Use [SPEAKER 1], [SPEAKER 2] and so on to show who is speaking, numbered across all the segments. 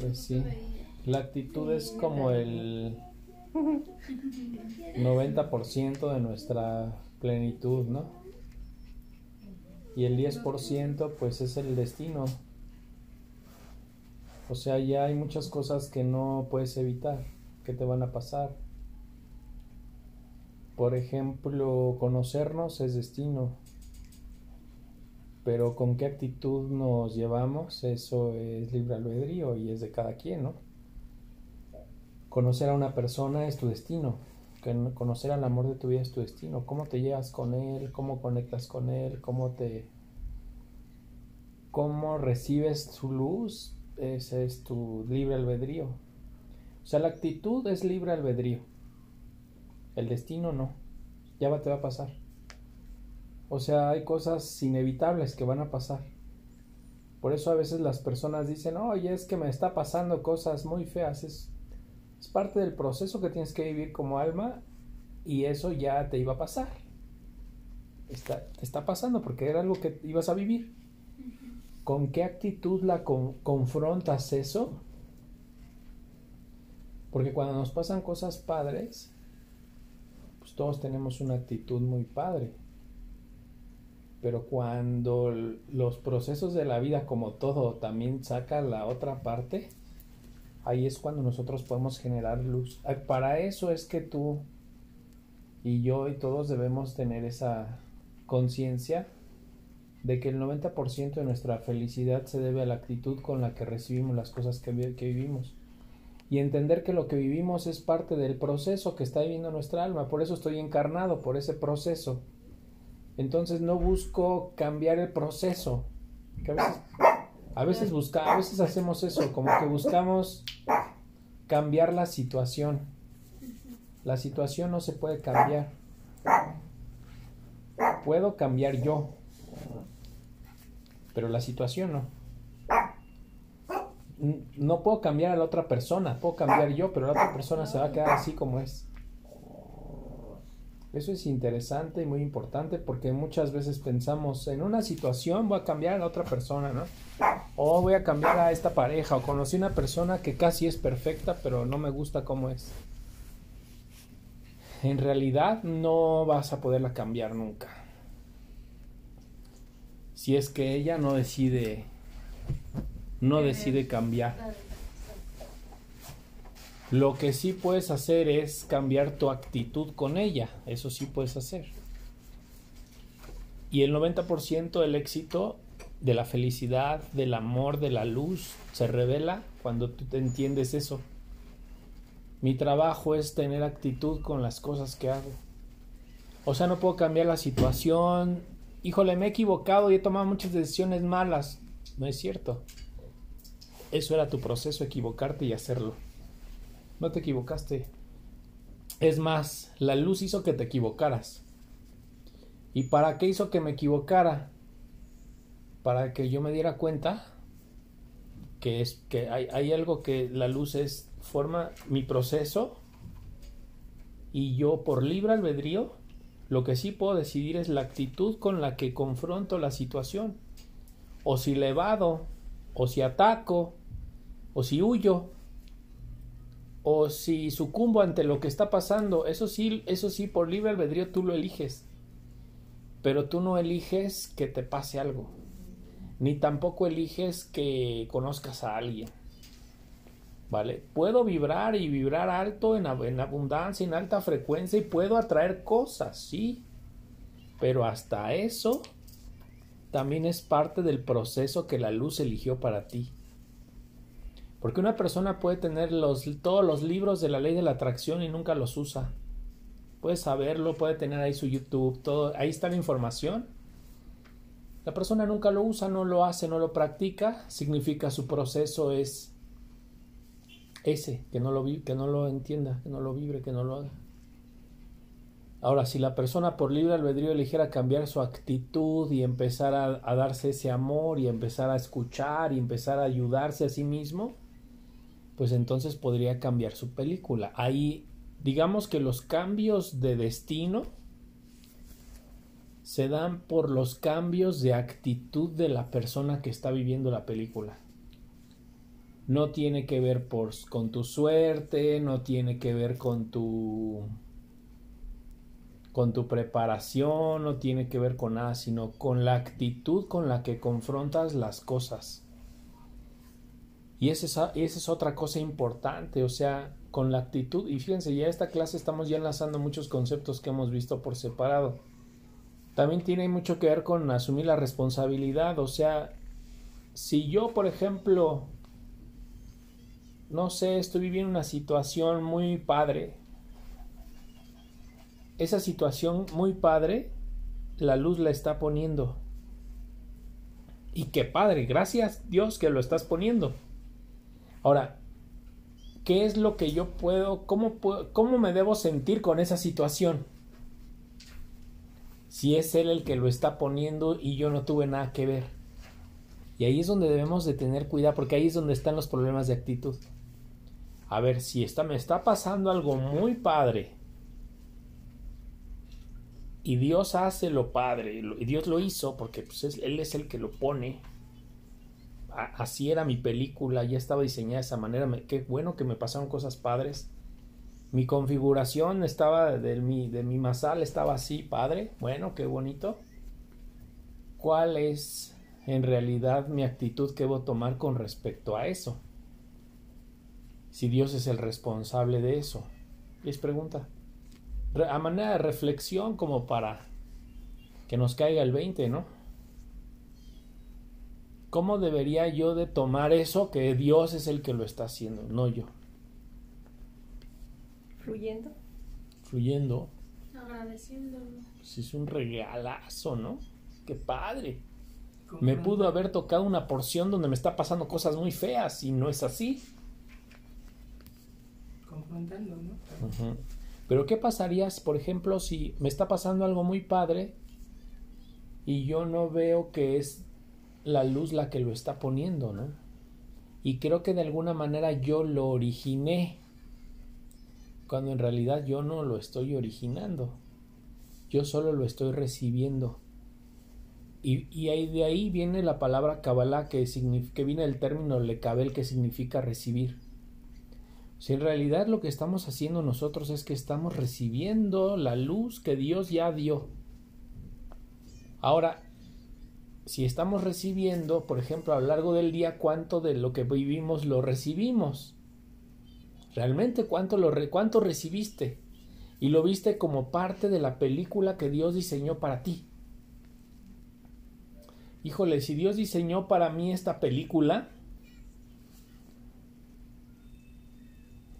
[SPEAKER 1] Pues sí. La actitud es como el 90% de nuestra plenitud, ¿no? Y el 10% pues es el destino. O sea, ya hay muchas cosas que no puedes evitar, que te van a pasar. Por ejemplo, conocernos es destino, pero con qué actitud nos llevamos, eso es libre albedrío y es de cada quien, ¿no? Conocer a una persona es tu destino, conocer al amor de tu vida es tu destino, cómo te llevas con él, cómo conectas con él, cómo te cómo recibes su luz, ese es tu libre albedrío. O sea, la actitud es libre albedrío. El destino no. Ya va, te va a pasar. O sea, hay cosas inevitables que van a pasar. Por eso a veces las personas dicen, oye, es que me está pasando cosas muy feas. Es, es parte del proceso que tienes que vivir como alma y eso ya te iba a pasar. Está, te está pasando porque era algo que ibas a vivir. ¿Con qué actitud la confrontas eso? Porque cuando nos pasan cosas padres, pues todos tenemos una actitud muy padre. Pero cuando los procesos de la vida, como todo, también sacan la otra parte, ahí es cuando nosotros podemos generar luz. Para eso es que tú y yo y todos debemos tener esa conciencia de que el 90% de nuestra felicidad se debe a la actitud con la que recibimos las cosas que, que vivimos y entender que lo que vivimos es parte del proceso que está viviendo nuestra alma. Por eso estoy encarnado, por ese proceso. Entonces no busco cambiar el proceso. a veces, busca, a veces hacemos eso, como que buscamos cambiar la situación. La situación no se puede cambiar. Puedo cambiar yo, pero la situación no no puedo cambiar a la otra persona, puedo cambiar yo, pero la otra persona se va a quedar así como es. Eso es interesante y muy importante porque muchas veces pensamos en una situación voy a cambiar a la otra persona, ¿no? O voy a cambiar a esta pareja o conocí una persona que casi es perfecta pero no me gusta cómo es. En realidad no vas a poderla cambiar nunca. Si es que ella no decide no decide cambiar. Lo que sí puedes hacer es cambiar tu actitud con ella, eso sí puedes hacer. Y el 90% del éxito, de la felicidad, del amor, de la luz, se revela cuando tú te entiendes eso. Mi trabajo es tener actitud con las cosas que hago. O sea, no puedo cambiar la situación. Híjole, me he equivocado y he tomado muchas decisiones malas. No es cierto. Eso era tu proceso, equivocarte y hacerlo. No te equivocaste. Es más, la luz hizo que te equivocaras. ¿Y para qué hizo que me equivocara? Para que yo me diera cuenta que es que hay, algo que la luz es forma mi proceso y yo por libre albedrío lo que sí puedo decidir es la actitud con la que confronto la situación o si le evado o si ataco o si huyo, o si sucumbo ante lo que está pasando, eso sí, eso sí, por libre albedrío tú lo eliges. Pero tú no eliges que te pase algo, ni tampoco eliges que conozcas a alguien. ¿Vale? Puedo vibrar y vibrar alto en, en abundancia, en alta frecuencia y puedo atraer cosas, sí. Pero hasta eso también es parte del proceso que la luz eligió para ti. Porque una persona puede tener los, todos los libros de la ley de la atracción y nunca los usa. Puede saberlo, puede tener ahí su YouTube, todo, ahí está la información. La persona nunca lo usa, no lo hace, no lo practica, significa su proceso es ese, que no lo, que no lo entienda, que no lo vibre, que no lo haga. Ahora, si la persona por libre albedrío eligiera cambiar su actitud y empezar a, a darse ese amor y empezar a escuchar y empezar a ayudarse a sí mismo, pues entonces podría cambiar su película. Ahí, digamos que los cambios de destino se dan por los cambios de actitud de la persona que está viviendo la película. no tiene que ver por, con tu suerte, no tiene que ver con tu con tu preparación, no tiene que ver con nada, sino con la actitud con la que confrontas las cosas. Y esa es, otra cosa importante, o sea, con la actitud, y fíjense, ya esta clase estamos ya enlazando muchos conceptos que hemos visto por separado. También tiene mucho que ver con asumir la responsabilidad, o sea, si yo, por ejemplo, no sé, estoy viviendo una situación muy padre, esa situación muy padre, la luz la está poniendo. Y qué padre, gracias Dios que lo estás poniendo. Ahora, ¿qué es lo que yo puedo, cómo, cómo me debo sentir con esa situación? Si es Él el que lo está poniendo y yo no tuve nada que ver. Y ahí es donde debemos de tener cuidado, porque ahí es donde están los problemas de actitud. A ver, si me está pasando algo muy padre, y Dios hace lo padre, y Dios lo hizo porque pues, Él es el que lo pone. Así era mi película, ya estaba diseñada de esa manera. qué bueno que me pasaron cosas padres. Mi configuración estaba de mi, de mi masal, estaba así, padre. Bueno, qué bonito. ¿Cuál es en realidad mi actitud que debo tomar con respecto a eso? Si Dios es el responsable de eso. Les pregunta a manera de reflexión como para que nos caiga el 20, ¿no? ¿Cómo debería yo de tomar eso que Dios es el que lo está haciendo, no yo?
[SPEAKER 2] Fluyendo.
[SPEAKER 1] Fluyendo.
[SPEAKER 2] Agradeciendo.
[SPEAKER 1] Si es un regalazo, ¿no? Qué padre. Me pudo haber tocado una porción donde me está pasando cosas muy feas y no es así.
[SPEAKER 3] Confrontando, ¿no?
[SPEAKER 1] Pero ¿qué pasaría, por ejemplo, si me está pasando algo muy padre y yo no veo que es la luz la que lo está poniendo, ¿no? Y creo que de alguna manera yo lo originé, cuando en realidad yo no lo estoy originando, yo solo lo estoy recibiendo. Y, y ahí, de ahí viene la palabra Kabbalah, que, que viene del término lekabel, que significa recibir. Si en realidad lo que estamos haciendo nosotros es que estamos recibiendo la luz que Dios ya dio. Ahora, si estamos recibiendo, por ejemplo, a lo largo del día, cuánto de lo que vivimos lo recibimos. Realmente cuánto lo cuánto recibiste y lo viste como parte de la película que Dios diseñó para ti. Híjole, si Dios diseñó para mí esta película,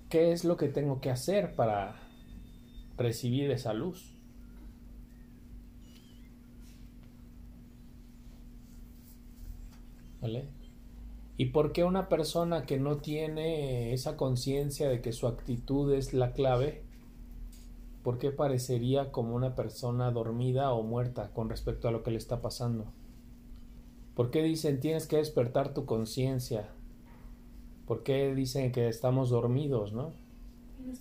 [SPEAKER 1] ¿Qué es lo que tengo que hacer para recibir esa luz? ¿Vale? ¿Y por qué una persona que no tiene esa conciencia de que su actitud es la clave, por qué parecería como una persona dormida o muerta con respecto a lo que le está pasando? ¿Por qué dicen tienes que despertar tu conciencia? ¿Por qué dicen que estamos dormidos, no?
[SPEAKER 2] No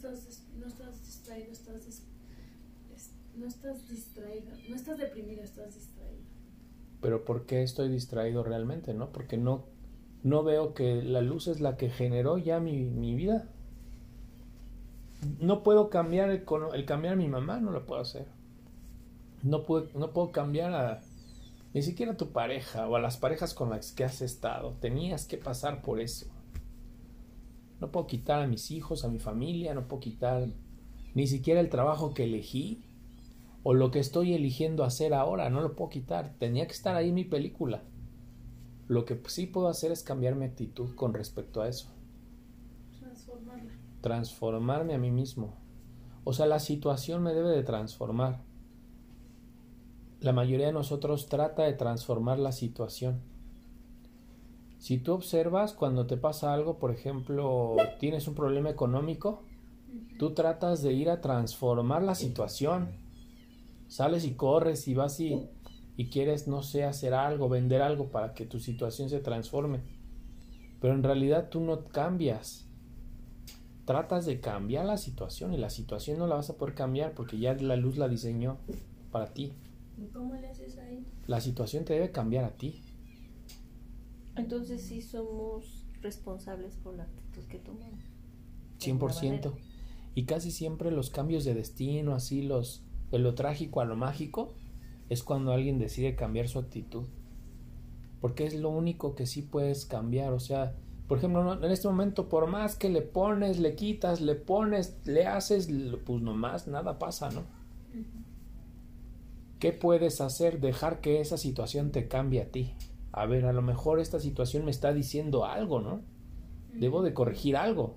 [SPEAKER 2] no estás distraído, no estás deprimido, estás distraído.
[SPEAKER 1] Pero ¿por qué estoy distraído realmente, no? Porque no, no veo que la luz es la que generó ya mi, mi vida. No puedo cambiar el, el, cambiar a mi mamá, no lo puedo hacer. No puedo, no puedo cambiar a ni siquiera a tu pareja o a las parejas con las que has estado. Tenías que pasar por eso. No puedo quitar a mis hijos, a mi familia, no puedo quitar ni siquiera el trabajo que elegí o lo que estoy eligiendo hacer ahora, no lo puedo quitar. Tenía que estar ahí mi película. Lo que sí puedo hacer es cambiar mi actitud con respecto a eso.
[SPEAKER 2] Transformarla.
[SPEAKER 1] Transformarme a mí mismo. O sea, la situación me debe de transformar. La mayoría de nosotros trata de transformar la situación si tú observas cuando te pasa algo, por ejemplo, tienes un problema económico, tú tratas de ir a transformar la situación. Sales y corres y vas y, y quieres, no sé, hacer algo, vender algo para que tu situación se transforme. Pero en realidad tú no cambias. Tratas de cambiar la situación y la situación no la vas a poder cambiar porque ya la luz la diseñó para ti.
[SPEAKER 2] ¿Cómo le haces ahí?
[SPEAKER 1] La situación te debe cambiar a ti.
[SPEAKER 2] Entonces sí somos
[SPEAKER 3] responsables por la actitud que tomamos.
[SPEAKER 1] 100%. Y casi siempre los cambios de destino, así los de lo trágico a lo mágico, es cuando alguien decide cambiar su actitud. Porque es lo único que sí puedes cambiar. O sea, por ejemplo, en este momento, por más que le pones, le quitas, le pones, le haces, pues nomás nada pasa, ¿no? ¿Qué puedes hacer? Dejar que esa situación te cambie a ti. A ver, a lo mejor esta situación me está diciendo algo, ¿no? Debo de corregir algo.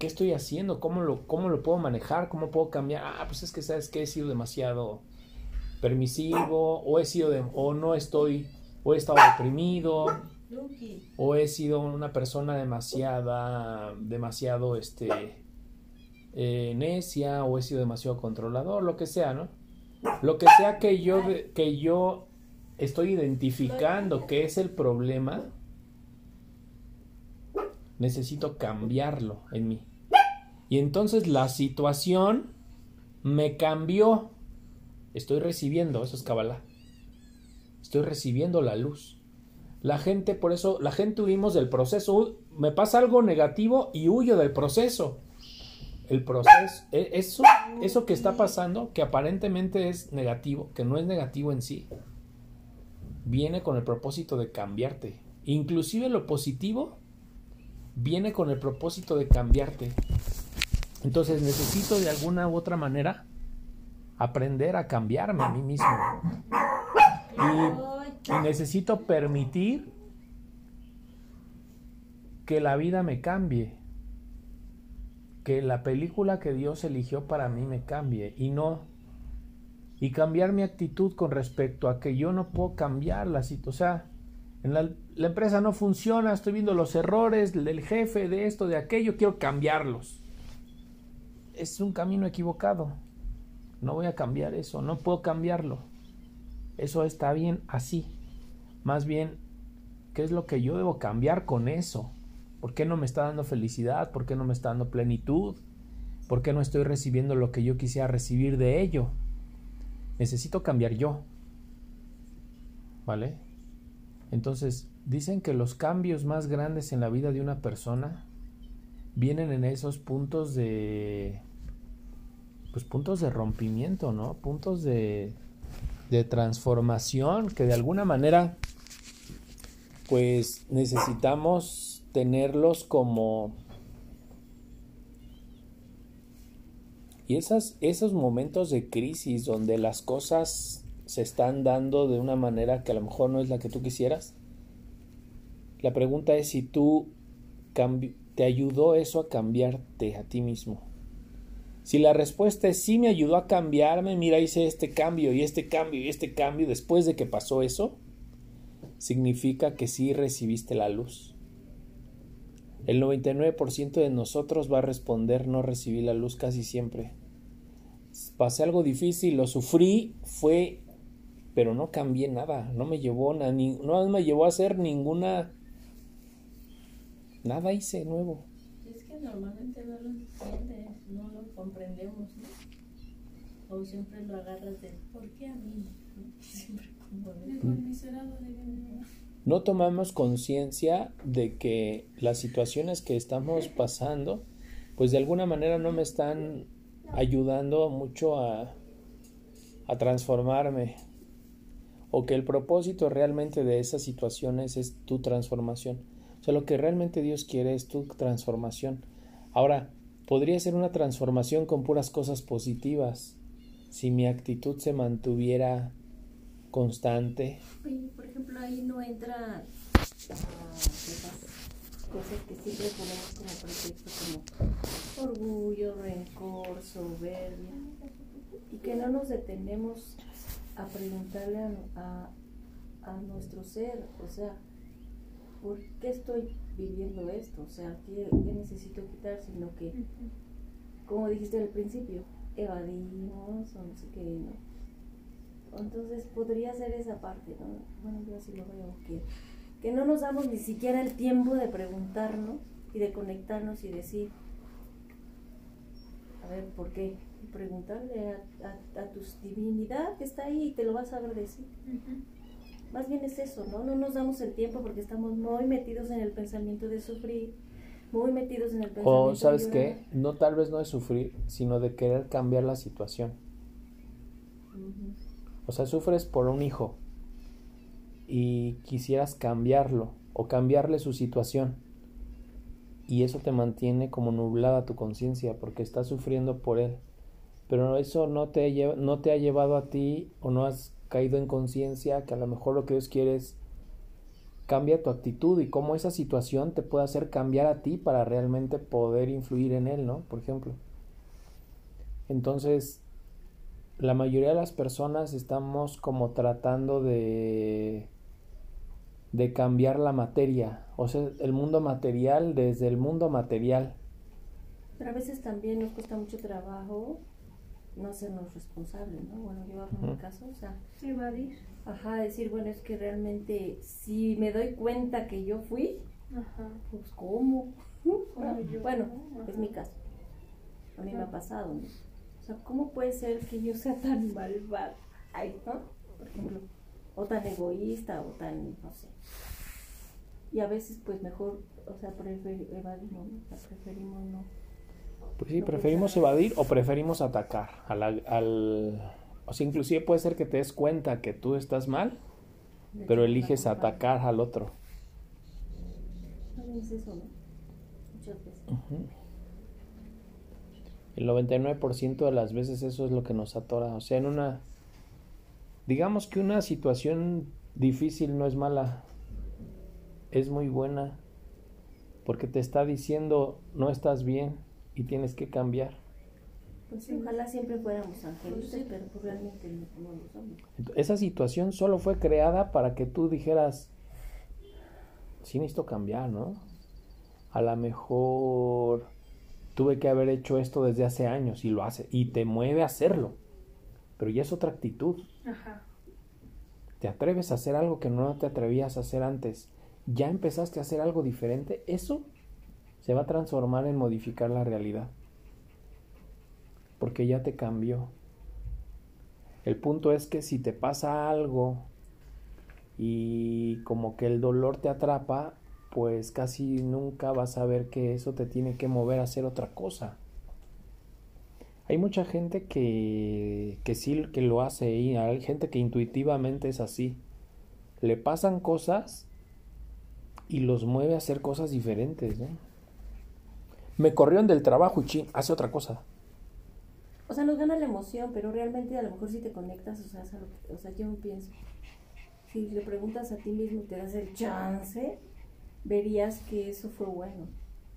[SPEAKER 1] ¿Qué estoy haciendo? ¿Cómo lo, cómo lo puedo manejar? ¿Cómo puedo cambiar? Ah, pues es que sabes que he sido demasiado permisivo o he sido de, o no estoy o he estado deprimido o he sido una persona demasiada demasiado este eh, necia o he sido demasiado controlador lo que sea no lo que sea que yo que yo estoy identificando que es el problema necesito cambiarlo en mí y entonces la situación me cambió estoy recibiendo eso es Kabbalah estoy recibiendo la luz. La gente, por eso, la gente huimos del proceso. Me pasa algo negativo y huyo del proceso. El proceso, e, eso, eso que está pasando, que aparentemente es negativo, que no es negativo en sí, viene con el propósito de cambiarte. Inclusive lo positivo viene con el propósito de cambiarte. Entonces necesito de alguna u otra manera aprender a cambiarme a mí mismo. Y, necesito permitir que la vida me cambie. Que la película que Dios eligió para mí me cambie. Y no. Y cambiar mi actitud con respecto a que yo no puedo cambiar la situación. O sea, en la, la empresa no funciona, estoy viendo los errores del jefe, de esto, de aquello, quiero cambiarlos. Es un camino equivocado. No voy a cambiar eso, no puedo cambiarlo. Eso está bien así. Más bien, ¿qué es lo que yo debo cambiar con eso? ¿Por qué no me está dando felicidad? ¿Por qué no me está dando plenitud? ¿Por qué no estoy recibiendo lo que yo quisiera recibir de ello? Necesito cambiar yo. ¿Vale? Entonces, dicen que los cambios más grandes en la vida de una persona vienen en esos puntos de pues puntos de rompimiento, ¿no? Puntos de de transformación que de alguna manera pues necesitamos tenerlos como y esas, esos momentos de crisis donde las cosas se están dando de una manera que a lo mejor no es la que tú quisieras la pregunta es si tú te ayudó eso a cambiarte a ti mismo si la respuesta es sí me ayudó a cambiarme, mira, hice este cambio y este cambio y este cambio después de que pasó eso, significa que sí recibiste la luz. El 99% de nosotros va a responder no recibí la luz casi siempre. Pasé algo difícil, lo sufrí, fue, pero no cambié nada, no me llevó, a no me llevó a hacer ninguna, nada hice nuevo.
[SPEAKER 3] Normalmente no lo entiendes no lo comprendemos, ¿no? O siempre lo agarras de, ¿por qué a mí? Siempre como
[SPEAKER 1] no tomamos conciencia de que las situaciones que estamos pasando, pues de alguna manera no me están ayudando mucho a, a transformarme. O que el propósito realmente de esas situaciones es tu transformación. O sea, lo que realmente Dios quiere es tu transformación. Ahora, podría ser una transformación con puras cosas positivas si mi actitud se mantuviera constante.
[SPEAKER 3] por ejemplo, ahí no entra uh, esas cosas que siempre ponemos como pretexto, como orgullo, rencor, soberbia, y que no nos detenemos a preguntarle a, a nuestro ser, o sea, ¿por qué estoy viviendo esto? O sea, ¿qué, necesito quitar? Sino que, como dijiste al principio, evadimos o no sé qué, ¿no? Entonces podría ser esa parte, ¿no? Bueno, yo así lo veo, que, que no nos damos ni siquiera el tiempo de preguntarnos y de conectarnos y decir, a ver, ¿por qué? Preguntarle a, a, tu divinidad que está ahí y te lo vas a saber decir. Más bien es eso, ¿no? No nos damos el tiempo porque estamos muy metidos en el pensamiento de sufrir, muy metidos en el pensamiento
[SPEAKER 1] O sabes
[SPEAKER 3] de
[SPEAKER 1] qué, no tal vez no de sufrir, sino de querer cambiar la situación. O sea, sufres por un hijo y quisieras cambiarlo o cambiarle su situación. Y eso te mantiene como nublada tu conciencia porque estás sufriendo por él. Pero eso no te, lle- no te ha llevado a ti o no has caído en conciencia que a lo mejor lo que Dios quiere es cambia tu actitud y cómo esa situación te puede hacer cambiar a ti para realmente poder influir en él, ¿no? Por ejemplo. Entonces, la mayoría de las personas estamos como tratando de de cambiar la materia, o sea, el mundo material desde el mundo material.
[SPEAKER 3] Pero a veces también nos cuesta mucho trabajo no hacernos responsables, ¿no? Bueno, yo hablo en mi
[SPEAKER 1] Ujú.
[SPEAKER 3] caso, o sea,
[SPEAKER 2] Evadir.
[SPEAKER 3] ajá, decir, bueno, es que realmente si me doy cuenta que yo fui,
[SPEAKER 2] Ajá.
[SPEAKER 3] pues ¿cómo?
[SPEAKER 2] ¿Cómo yo?
[SPEAKER 3] Bueno,
[SPEAKER 2] Ajá.
[SPEAKER 3] es mi caso. A mí me ha
[SPEAKER 2] Ajá.
[SPEAKER 3] pasado, ¿no? O sea, ¿cómo puede ser que yo sea tan malvada? Ay, ¿no? Por ejemplo, o tan egoísta, o tan, no sé. Y a veces, pues mejor, o sea, prefer- evadimos, ¿no? O sea, preferimos no.
[SPEAKER 1] Pues sí, preferimos evadir o preferimos atacar a la- al... O sea, inclusive puede ser que te des cuenta que tú estás mal, pero eliges atacar al otro.
[SPEAKER 3] Más bien es eso, ¿no? Muchas veces.
[SPEAKER 1] Ujú. El 99% de las veces eso es lo que nos atora. O sea, en una... Digamos que una situación difícil no es mala, es muy buena, porque te está diciendo no estás bien y tienes que cambiar.
[SPEAKER 3] Pues sí, ojalá siempre fuéramos angelitos, pero pues realmente no, no lo somos.
[SPEAKER 1] Esa situación solo fue creada para que tú dijeras, sí necesito cambiar, ¿no? A lo mejor tuve que haber hecho esto desde hace años y lo hace, y te mueve a hacerlo, pero ya es otra actitud.
[SPEAKER 2] Ajá.
[SPEAKER 1] Te atreves a hacer algo que no te atrevías a hacer antes. Ya empezaste a hacer algo diferente. Eso se va a transformar en modificar la realidad. Porque ya te cambió. El punto es que si te pasa algo y como que el dolor te atrapa, pues casi nunca vas a ver que eso te tiene que mover a hacer otra cosa. Hay mucha gente que, que sí que lo hace y hay gente que intuitivamente es así. Le pasan cosas y los mueve a hacer cosas diferentes, ¿no? Me corrieron del trabajo y chin, hace otra cosa.
[SPEAKER 3] O sea, nos gana la emoción, pero realmente a lo mejor si te conectas, o sea, o sea, yo pienso, si le preguntas a ti mismo y te das el chance, verías que eso fue bueno,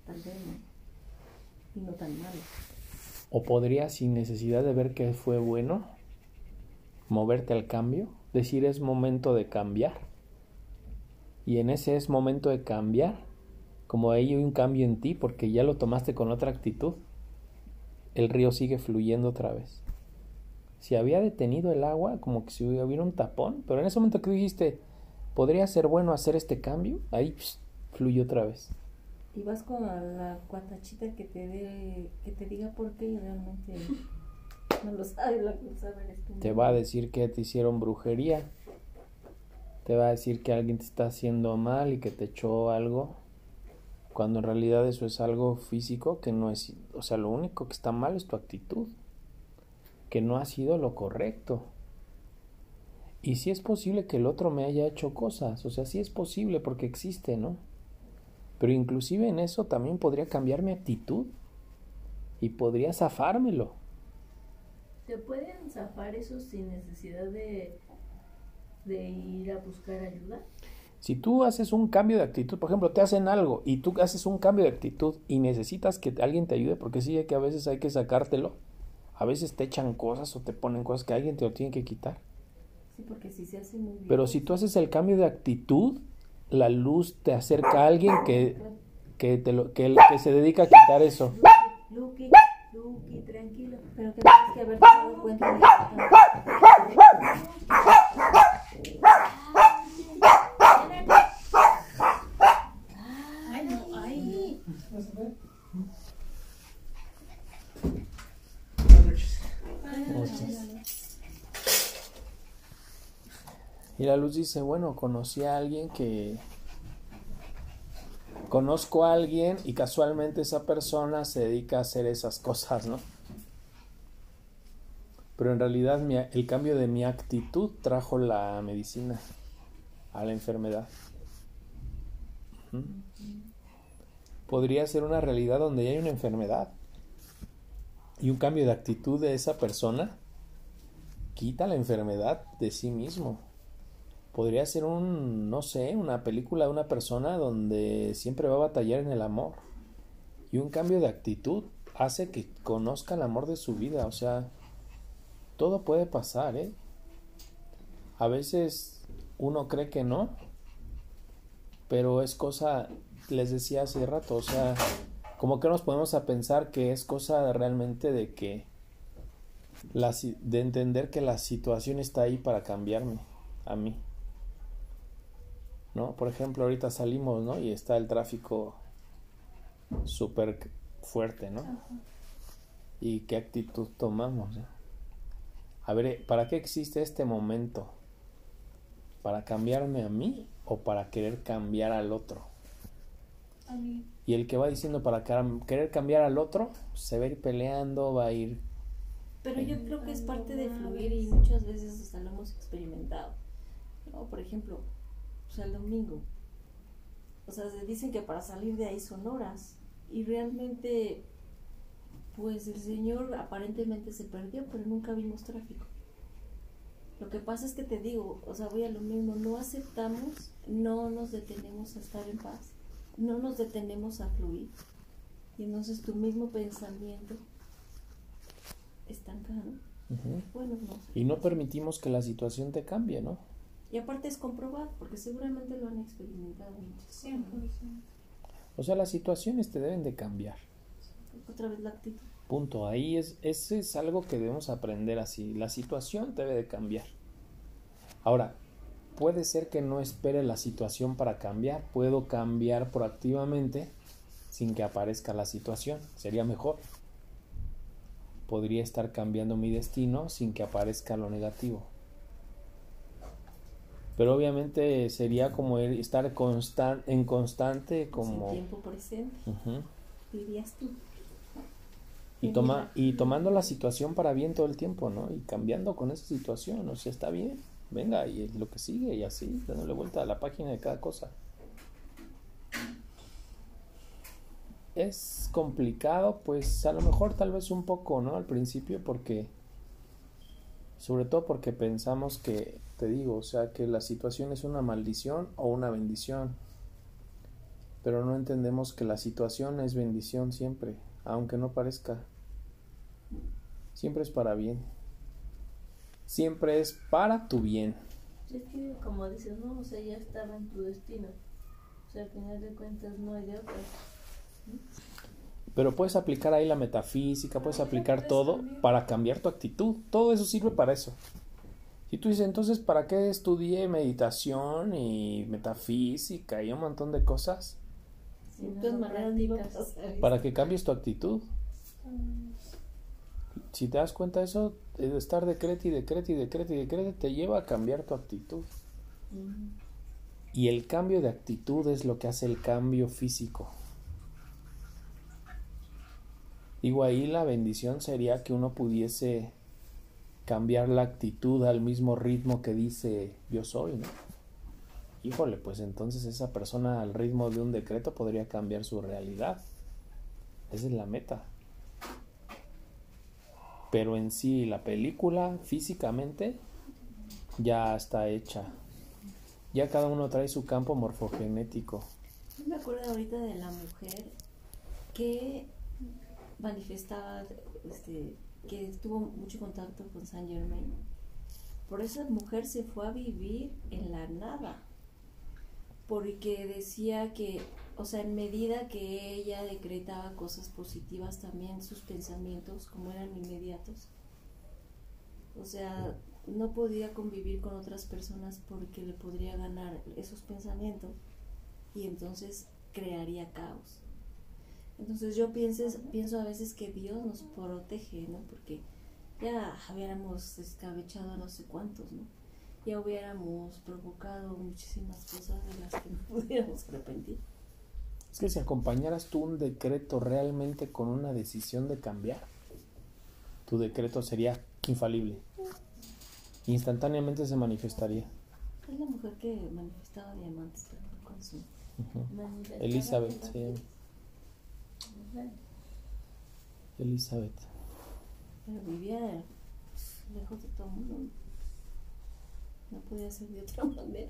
[SPEAKER 3] tal vez, ¿no? Y no tan malo.
[SPEAKER 1] O podría, sin necesidad de ver que fue bueno, moverte al cambio, decir es momento de cambiar. Y en ese es momento de cambiar, como hay un cambio en ti, porque ya lo tomaste con otra actitud, el río sigue fluyendo otra vez. Si había detenido el agua, como que si hubiera un tapón, pero en ese momento que dijiste, podría ser bueno hacer este cambio, ahí pss, fluye otra vez.
[SPEAKER 3] Y vas con la cuatachita que te dé, que te diga por qué y realmente no lo sabe, lo que sabe.
[SPEAKER 1] Te va a decir que te hicieron brujería. Te va a decir que alguien te está haciendo mal y que te echó algo. Cuando en realidad eso es algo físico que no es... O sea, lo único que está mal es tu actitud. Que no ha sido lo correcto. Y sí es posible que el otro me haya hecho cosas. O sea, sí es posible porque existe, ¿no? Pero inclusive en eso también podría cambiar mi actitud. Y podría zafármelo.
[SPEAKER 2] ¿Te pueden zafar eso sin necesidad de, de ir a buscar ayuda?
[SPEAKER 1] Si tú haces un cambio de actitud, por ejemplo, te hacen algo y tú haces un cambio de actitud y necesitas que alguien te ayude, porque sí que a veces hay que sacártelo, a veces te echan cosas o te ponen cosas que alguien te lo tiene que quitar.
[SPEAKER 3] Sí, porque si se hace muy bien.
[SPEAKER 1] Pero si tú haces el cambio de actitud, la luz te acerca a alguien que, que, te lo, que, que se dedica a quitar eso.
[SPEAKER 2] Lucky, Lucky, tranquilo.
[SPEAKER 3] Pero que tienes que haberte dado cuenta de
[SPEAKER 2] Ay, no, ay.
[SPEAKER 1] Y la luz dice, bueno, conocí a alguien que... Conozco a alguien y casualmente esa persona se dedica a hacer esas cosas, ¿no? Pero en realidad mi- el cambio de mi actitud trajo la medicina a la enfermedad. Ujú. Podría ser una realidad donde ya hay una enfermedad y un cambio de actitud de esa persona quita la enfermedad de sí mismo. Podría ser un, no sé, una película de una persona donde siempre va a batallar en el amor. Y un cambio de actitud hace que conozca el amor de su vida. O sea, todo puede pasar, ¿eh? A veces uno cree que no, pero es cosa, les decía hace rato, o sea, como que nos podemos a pensar que es cosa realmente de que la, de entender que la situación está ahí para cambiarme a mí. ¿No? Por ejemplo, ahorita salimos, ¿no? Y está el tráfico súper fuerte, ¿no? ¿Y qué actitud tomamos? eh? A ver, eh, ¿para qué existe este momento? ¿Para cambiarme a mí o para querer cambiar al otro? Y el que va diciendo para querer cambiar al otro, se va a ir peleando, va a ir...
[SPEAKER 3] Pero yo creo que es parte de fluir y muchas veces hasta lo hemos experimentado. ¿no? Por ejemplo, o sea, el domingo. O sea, se dicen que para salir de ahí son horas. Y realmente, pues el Señor aparentemente se perdió, pero nunca vimos tráfico. Lo que pasa es que te digo, o sea, voy a lo mismo, no aceptamos, no nos detenemos a estar en paz, no nos detenemos a fluir. Y entonces tu mismo pensamiento estanca, ¿no? Bueno, no.
[SPEAKER 1] Y no permitimos que la situación te cambie, ¿no?
[SPEAKER 3] Y aparte es comprobado, porque seguramente lo han experimentado muchos.
[SPEAKER 2] 100%.
[SPEAKER 1] O sea, las situaciones te deben de cambiar.
[SPEAKER 3] Otra vez la actitud.
[SPEAKER 1] Punto. Ahí es, ese es algo que debemos aprender así. La situación debe de cambiar. Ahora, puede ser que no espere la situación para cambiar. Puedo cambiar proactivamente sin que aparezca la situación. Sería mejor. Podría estar cambiando mi destino sin que aparezca lo negativo. Pero obviamente sería como estar constan en constante como...
[SPEAKER 3] Sin tiempo presente, tú.
[SPEAKER 1] Y, toma, y tomando la situación para bien todo el tiempo, ¿no? Y cambiando con esa situación, o sea, está bien, venga, y lo que sigue, y así, dándole vuelta a la página de cada cosa. Es complicado, pues a lo mejor tal vez un poco, ¿no? Al principio, porque, sobre todo porque pensamos que, te digo, o sea, que la situación es una maldición o una bendición. Pero no entendemos que la situación es bendición siempre, aunque no parezca. Siempre es para bien. Siempre es para tu bien.
[SPEAKER 4] Es que, como dices, no, o sea, ya estaba en tu destino. O sea, al final de cuentas no hay de otra.
[SPEAKER 1] Pero puedes aplicar ahí la metafísica, puedes aplicar todo para cambiar tu actitud. Todo eso sirve para eso. Si tú dices, entonces, ¿para qué estudié meditación y metafísica y un montón de cosas?
[SPEAKER 4] No
[SPEAKER 3] pasar.
[SPEAKER 1] Para que cambies tu actitud. Si te das cuenta de eso, de estar decrete y decrete y decrete y decrete, te lleva a cambiar tu actitud.
[SPEAKER 4] Mm.
[SPEAKER 1] Y el cambio de actitud es lo que hace el cambio físico. Digo, ahí la bendición sería que uno pudiese cambiar la actitud al mismo ritmo que dice yo soy, ¿no? Híjole, pues entonces esa persona al ritmo de un decreto podría cambiar su realidad. Esa es la meta. Pero en sí, la película físicamente ya está hecha. Ya cada uno trae su campo morfogenético.
[SPEAKER 3] Yo me acuerdo ahorita de la mujer que manifestaba este, que tuvo mucho contacto con Saint Germain. Por esa mujer se fue a vivir en la nada. Porque decía que, o sea, en medida que ella decretaba cosas positivas también, sus pensamientos, como eran inmediatos, o sea, no podía convivir con otras personas porque le podría ganar esos pensamientos y entonces crearía caos. Entonces yo pienso, pienso a veces que Dios nos protege, ¿no? Porque ya hubiéramos escabechado a no sé cuántos, ¿no? ya hubiéramos provocado muchísimas cosas de las que no pudiéramos arrepentir.
[SPEAKER 1] Es que si acompañaras tú un decreto realmente con una decisión de cambiar, tu decreto sería infalible. Instantáneamente se manifestaría.
[SPEAKER 3] Es la mujer que manifestaba diamantes, con su...
[SPEAKER 1] Ujú.
[SPEAKER 4] Manifestar
[SPEAKER 1] Elizabeth. Elizabeth.
[SPEAKER 3] Pero vivía lejos de todo el mundo. No podía ser de otra manera.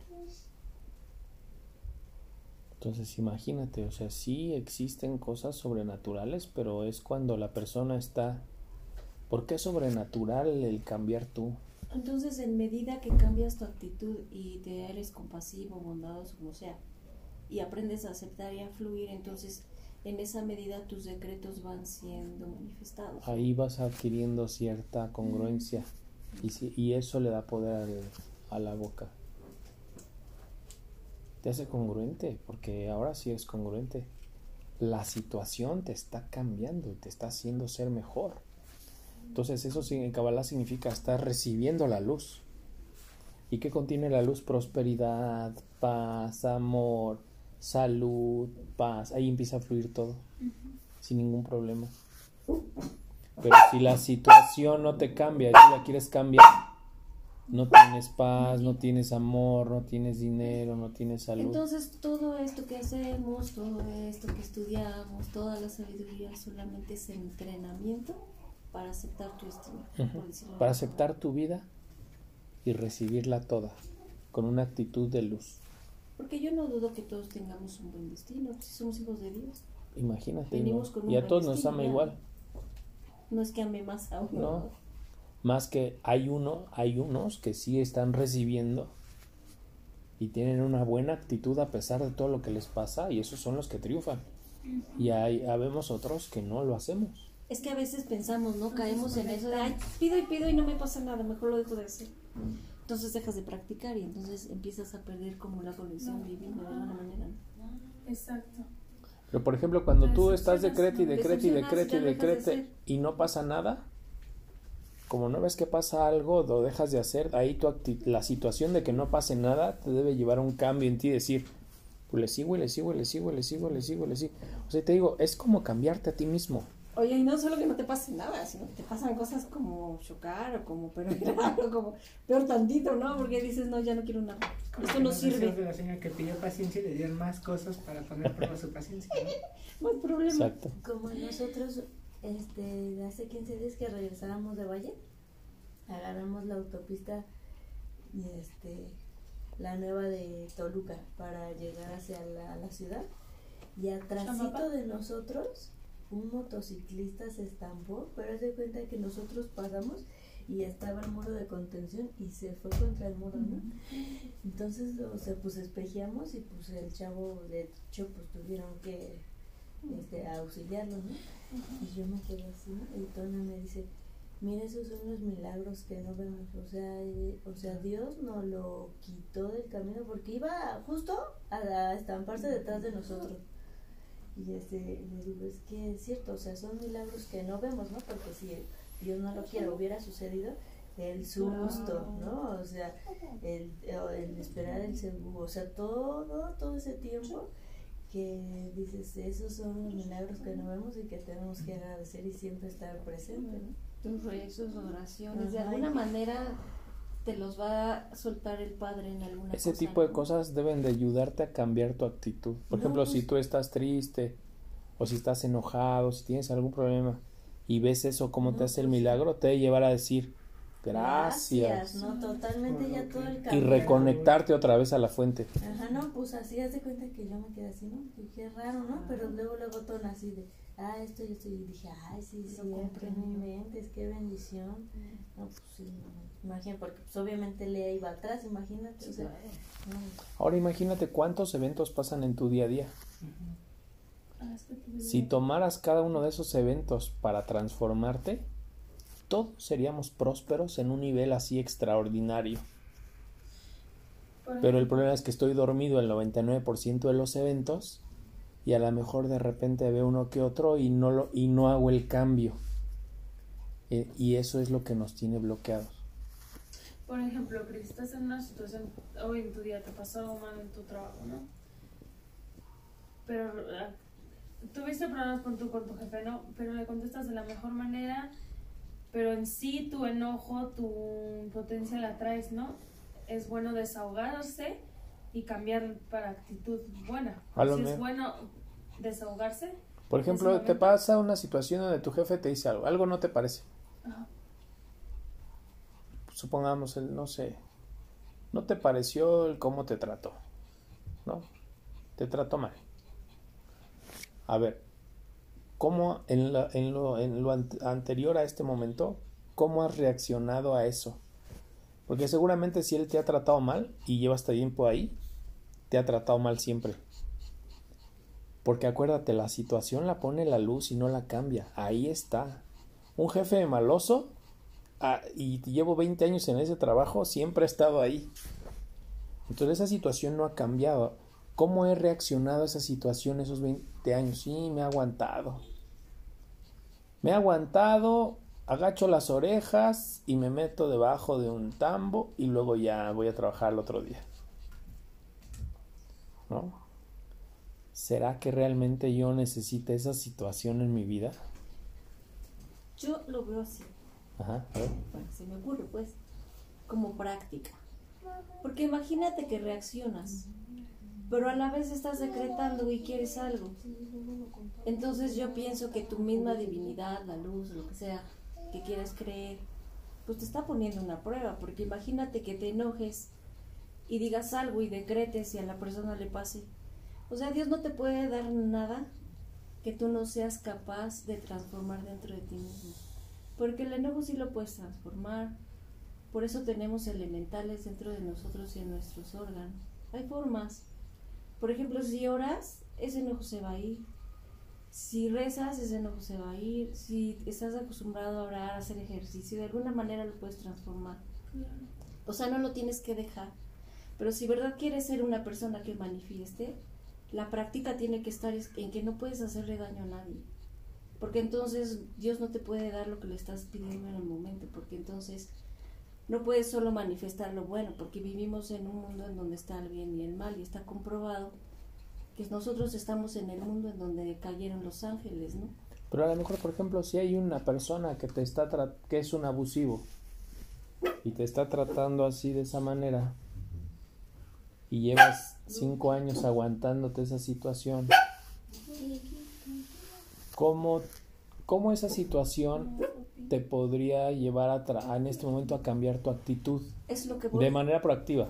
[SPEAKER 1] Entonces imagínate, o sea, sí existen cosas sobrenaturales, pero es cuando la persona está... ¿Por qué es sobrenatural el cambiar tú?
[SPEAKER 3] Entonces, en medida que cambias tu actitud y te eres compasivo, bondadoso, como sea, y aprendes a aceptar y a fluir, entonces en esa medida tus decretos van siendo manifestados.
[SPEAKER 1] Ahí vas adquiriendo cierta congruencia y, si- y eso le da poder a la boca. Te hace congruente, porque ahora sí es congruente. La situación te está cambiando y te está haciendo ser mejor. Entonces eso en Kabbalah significa estar recibiendo la luz. ¿Y qué contiene la luz? Prosperidad, paz, amor, salud, paz. Ahí empieza a fluir todo, sin ningún problema. Pero si la situación no te cambia y tú la quieres cambiar, no tienes paz, no tienes amor, no tienes dinero, no tienes salud.
[SPEAKER 3] Entonces, todo esto que hacemos, todo esto que estudiamos, toda la sabiduría solamente es entrenamiento para aceptar tu destino. Por decirlo
[SPEAKER 1] Para aceptar tu vida y recibirla toda, con una actitud de luz.
[SPEAKER 3] Porque yo no dudo que todos tengamos un buen destino, si somos hijos de Dios.
[SPEAKER 1] Imagínate,
[SPEAKER 3] Venimos
[SPEAKER 1] ¿no?
[SPEAKER 3] con un
[SPEAKER 1] y a todos nos ama igual.
[SPEAKER 3] No es que ame más a uno.
[SPEAKER 1] No. Más que hay uno, hay unos que sí están recibiendo y tienen una buena actitud a pesar de todo lo que les pasa y esos son los que triunfan. Y hay habemos otros que no lo hacemos.
[SPEAKER 3] Es que a veces pensamos, ¿no? Caemos en eso de, ay, pido y pido y no me pasa nada, mejor lo dejo de hacer. Entonces dejas de practicar y entonces empiezas a perder como la conexión divina de alguna manera. ¿no?
[SPEAKER 2] Exacto.
[SPEAKER 1] Pero por ejemplo, cuando tú estás decreta y
[SPEAKER 2] ¿no?
[SPEAKER 1] decreta y decreta y decreta y no pasa nada, como no ves que pasa algo, lo dejas de hacer, ahí tu la situación de que no pase nada te debe llevar a un cambio en ti, decir, pues le sigo y le sigo y le sigo y le sigo y le sigo y le sigo. O sea, te digo, es como cambiarte a ti mismo.
[SPEAKER 3] Oye, y no solo que no te pase nada, sino que te pasan cosas como chocar o como o como peor tantito, ¿no? Porque dices, no, ya no quiero nada.
[SPEAKER 5] Como
[SPEAKER 3] Esto
[SPEAKER 5] que
[SPEAKER 3] no
[SPEAKER 5] de
[SPEAKER 3] sirve.
[SPEAKER 5] la señora que pidió paciencia y le dieron más cosas para poner a prueba su paciencia. ¿no?
[SPEAKER 3] Más problema.
[SPEAKER 1] Exacto.
[SPEAKER 4] Como nosotros, este, hace 15 días que regresábamos de Valle, agarramos la autopista, y este, la nueva de Toluca, para llegar hacia la, la ciudad. Y atrásito de nosotros, un motociclista se estampó, pero de cuenta que nosotros pasamos y estaba el muro de contención y se fue contra el muro, ¿no? Entonces, o sea, pues espejeamos y pues el chavo, de hecho, pues tuvieron que este, auxiliarlo, ¿no? Y yo me quedé así. Y Tona me dice, mira, esos son los milagros que no vemos, o sea, eh, o sea, Dios nos lo quitó del camino porque iba justo a, a estamparse detrás de nosotros. Y este, le digo, es que es cierto, o sea, son milagros que no vemos, ¿no? Porque si Dios no lo quiere, hubiera sucedido el susto, ¿no? O sea, el, el esperar el seguro, o sea, todo, todo ese tiempo que dices, esos son los milagros que no vemos y que tenemos que agradecer y siempre estar presente, ¿no?
[SPEAKER 3] Tus rezos, oraciones, de alguna manera te los va a soltar el Padre en alguna
[SPEAKER 1] Ese
[SPEAKER 3] cosa,
[SPEAKER 1] tipo de
[SPEAKER 3] ¿no?
[SPEAKER 1] cosas deben de ayudarte a cambiar tu actitud. Por
[SPEAKER 4] No,
[SPEAKER 1] ejemplo,
[SPEAKER 4] pues-
[SPEAKER 1] si tú estás triste o si estás enojado, si tienes algún problema y ves eso, cómo te hace el
[SPEAKER 4] pues-
[SPEAKER 1] milagro, te debe llevar a decir gracias,
[SPEAKER 4] no, totalmente ya todo el
[SPEAKER 1] y reconectarte otra vez a la fuente.
[SPEAKER 4] Ajá, no, pues así, haz de cuenta que yo me quedé así, ¿no? Y qué raro, ¿no? Pero luego, luego todo así de, ah, esto y esto, y dije, ay, sí,
[SPEAKER 3] Lo
[SPEAKER 4] siempre, no
[SPEAKER 3] comprendió.
[SPEAKER 4] inventes, qué bendición. No, pues sí, no, imagínate, porque pues obviamente Lea iba atrás, imagínate, o sea, no,
[SPEAKER 1] Ahora imagínate cuántos eventos pasan en tu día a día.
[SPEAKER 2] Ah, es que tú
[SPEAKER 1] Si tomaras cada uno de esos eventos para transformarte, todos seríamos prósperos en un nivel así extraordinario. Pero el problema es que estoy dormido el 99% de los eventos y a lo mejor de repente veo uno que otro y no, lo, y no hago el cambio. Eh, y eso es lo que nos tiene bloqueados.
[SPEAKER 2] Por ejemplo, Cris, estás en una situación, hoy en tu día te pasó algo mal en tu trabajo, ¿no? Pero ah, tuviste problemas con tu, con tu jefe, ¿no? Pero le contestas de la mejor manera, pero en sí tu enojo, tu potencia la traes, ¿no? Es bueno desahogarse y cambiar para actitud buena. Si es bueno desahogarse,
[SPEAKER 1] Por ejemplo, te pasa una situación donde tu jefe te dice algo, algo no te parece.
[SPEAKER 2] Ajá.
[SPEAKER 1] Supongamos, el, no sé, no te pareció el cómo te trató, ¿no? Te trató mal. A ver, ¿cómo en, la- en lo, anterior a este momento, cómo has reaccionado a eso? Porque seguramente si él te ha tratado mal y llevas tiempo ahí, te ha tratado mal siempre. Porque acuérdate, la situación la pone la luz y no la cambia. Ahí está. Un jefe maloso, ah, y llevo 20 años en ese trabajo, siempre ha estado ahí. Entonces esa situación no ha cambiado. ¿Cómo he reaccionado a esa situación esos 20 años? Sí, me ha aguantado. Me ha aguantado, agacho las orejas y me meto debajo de un tambo y luego ya voy a trabajar el otro día. ¿No? ¿Será que realmente yo necesite esa situación en mi vida?
[SPEAKER 3] Yo lo veo así.
[SPEAKER 1] Ajá, a ver.
[SPEAKER 3] Bueno, se me ocurre, pues, como práctica. Porque imagínate que reaccionas, pero a la vez estás decretando y quieres algo. Entonces yo pienso que tu misma divinidad, la luz, lo que sea que quieras creer, pues te está poniendo una prueba. Porque imagínate que te enojes y digas algo y decretes y a la persona le pase. O sea, Dios no te puede dar nada que tú no seas capaz de transformar dentro de ti mismo. Porque el enojo sí lo puedes transformar. Por eso tenemos elementales dentro de nosotros y en nuestros órganos. Hay formas. Por ejemplo, si oras, ese enojo se va a ir. Si rezas, ese enojo se va a ir. Si estás acostumbrado a orar, a hacer ejercicio, de alguna manera lo puedes transformar. O sea, no lo tienes que dejar. Pero si verdad quieres ser una persona que manifieste, la práctica tiene que estar es- en que no puedes hacerle daño a nadie. Porque entonces Dios no te puede dar lo que le estás pidiendo en el momento, porque entonces no puedes solo manifestar lo bueno, porque vivimos en un mundo en donde está el bien y el mal, y está comprobado que nosotros estamos en el mundo en donde cayeron los ángeles, ¿no?
[SPEAKER 1] Pero a lo mejor, por ejemplo, si hay una persona que te está que es un abusivo y te está tratando así de esa manera y llevas cinco años aguantándote esa situación, ¿cómo, cómo esa situación te podría llevar a tra- a en este momento a cambiar tu actitud
[SPEAKER 3] Es lo que voy.
[SPEAKER 1] de manera proactiva?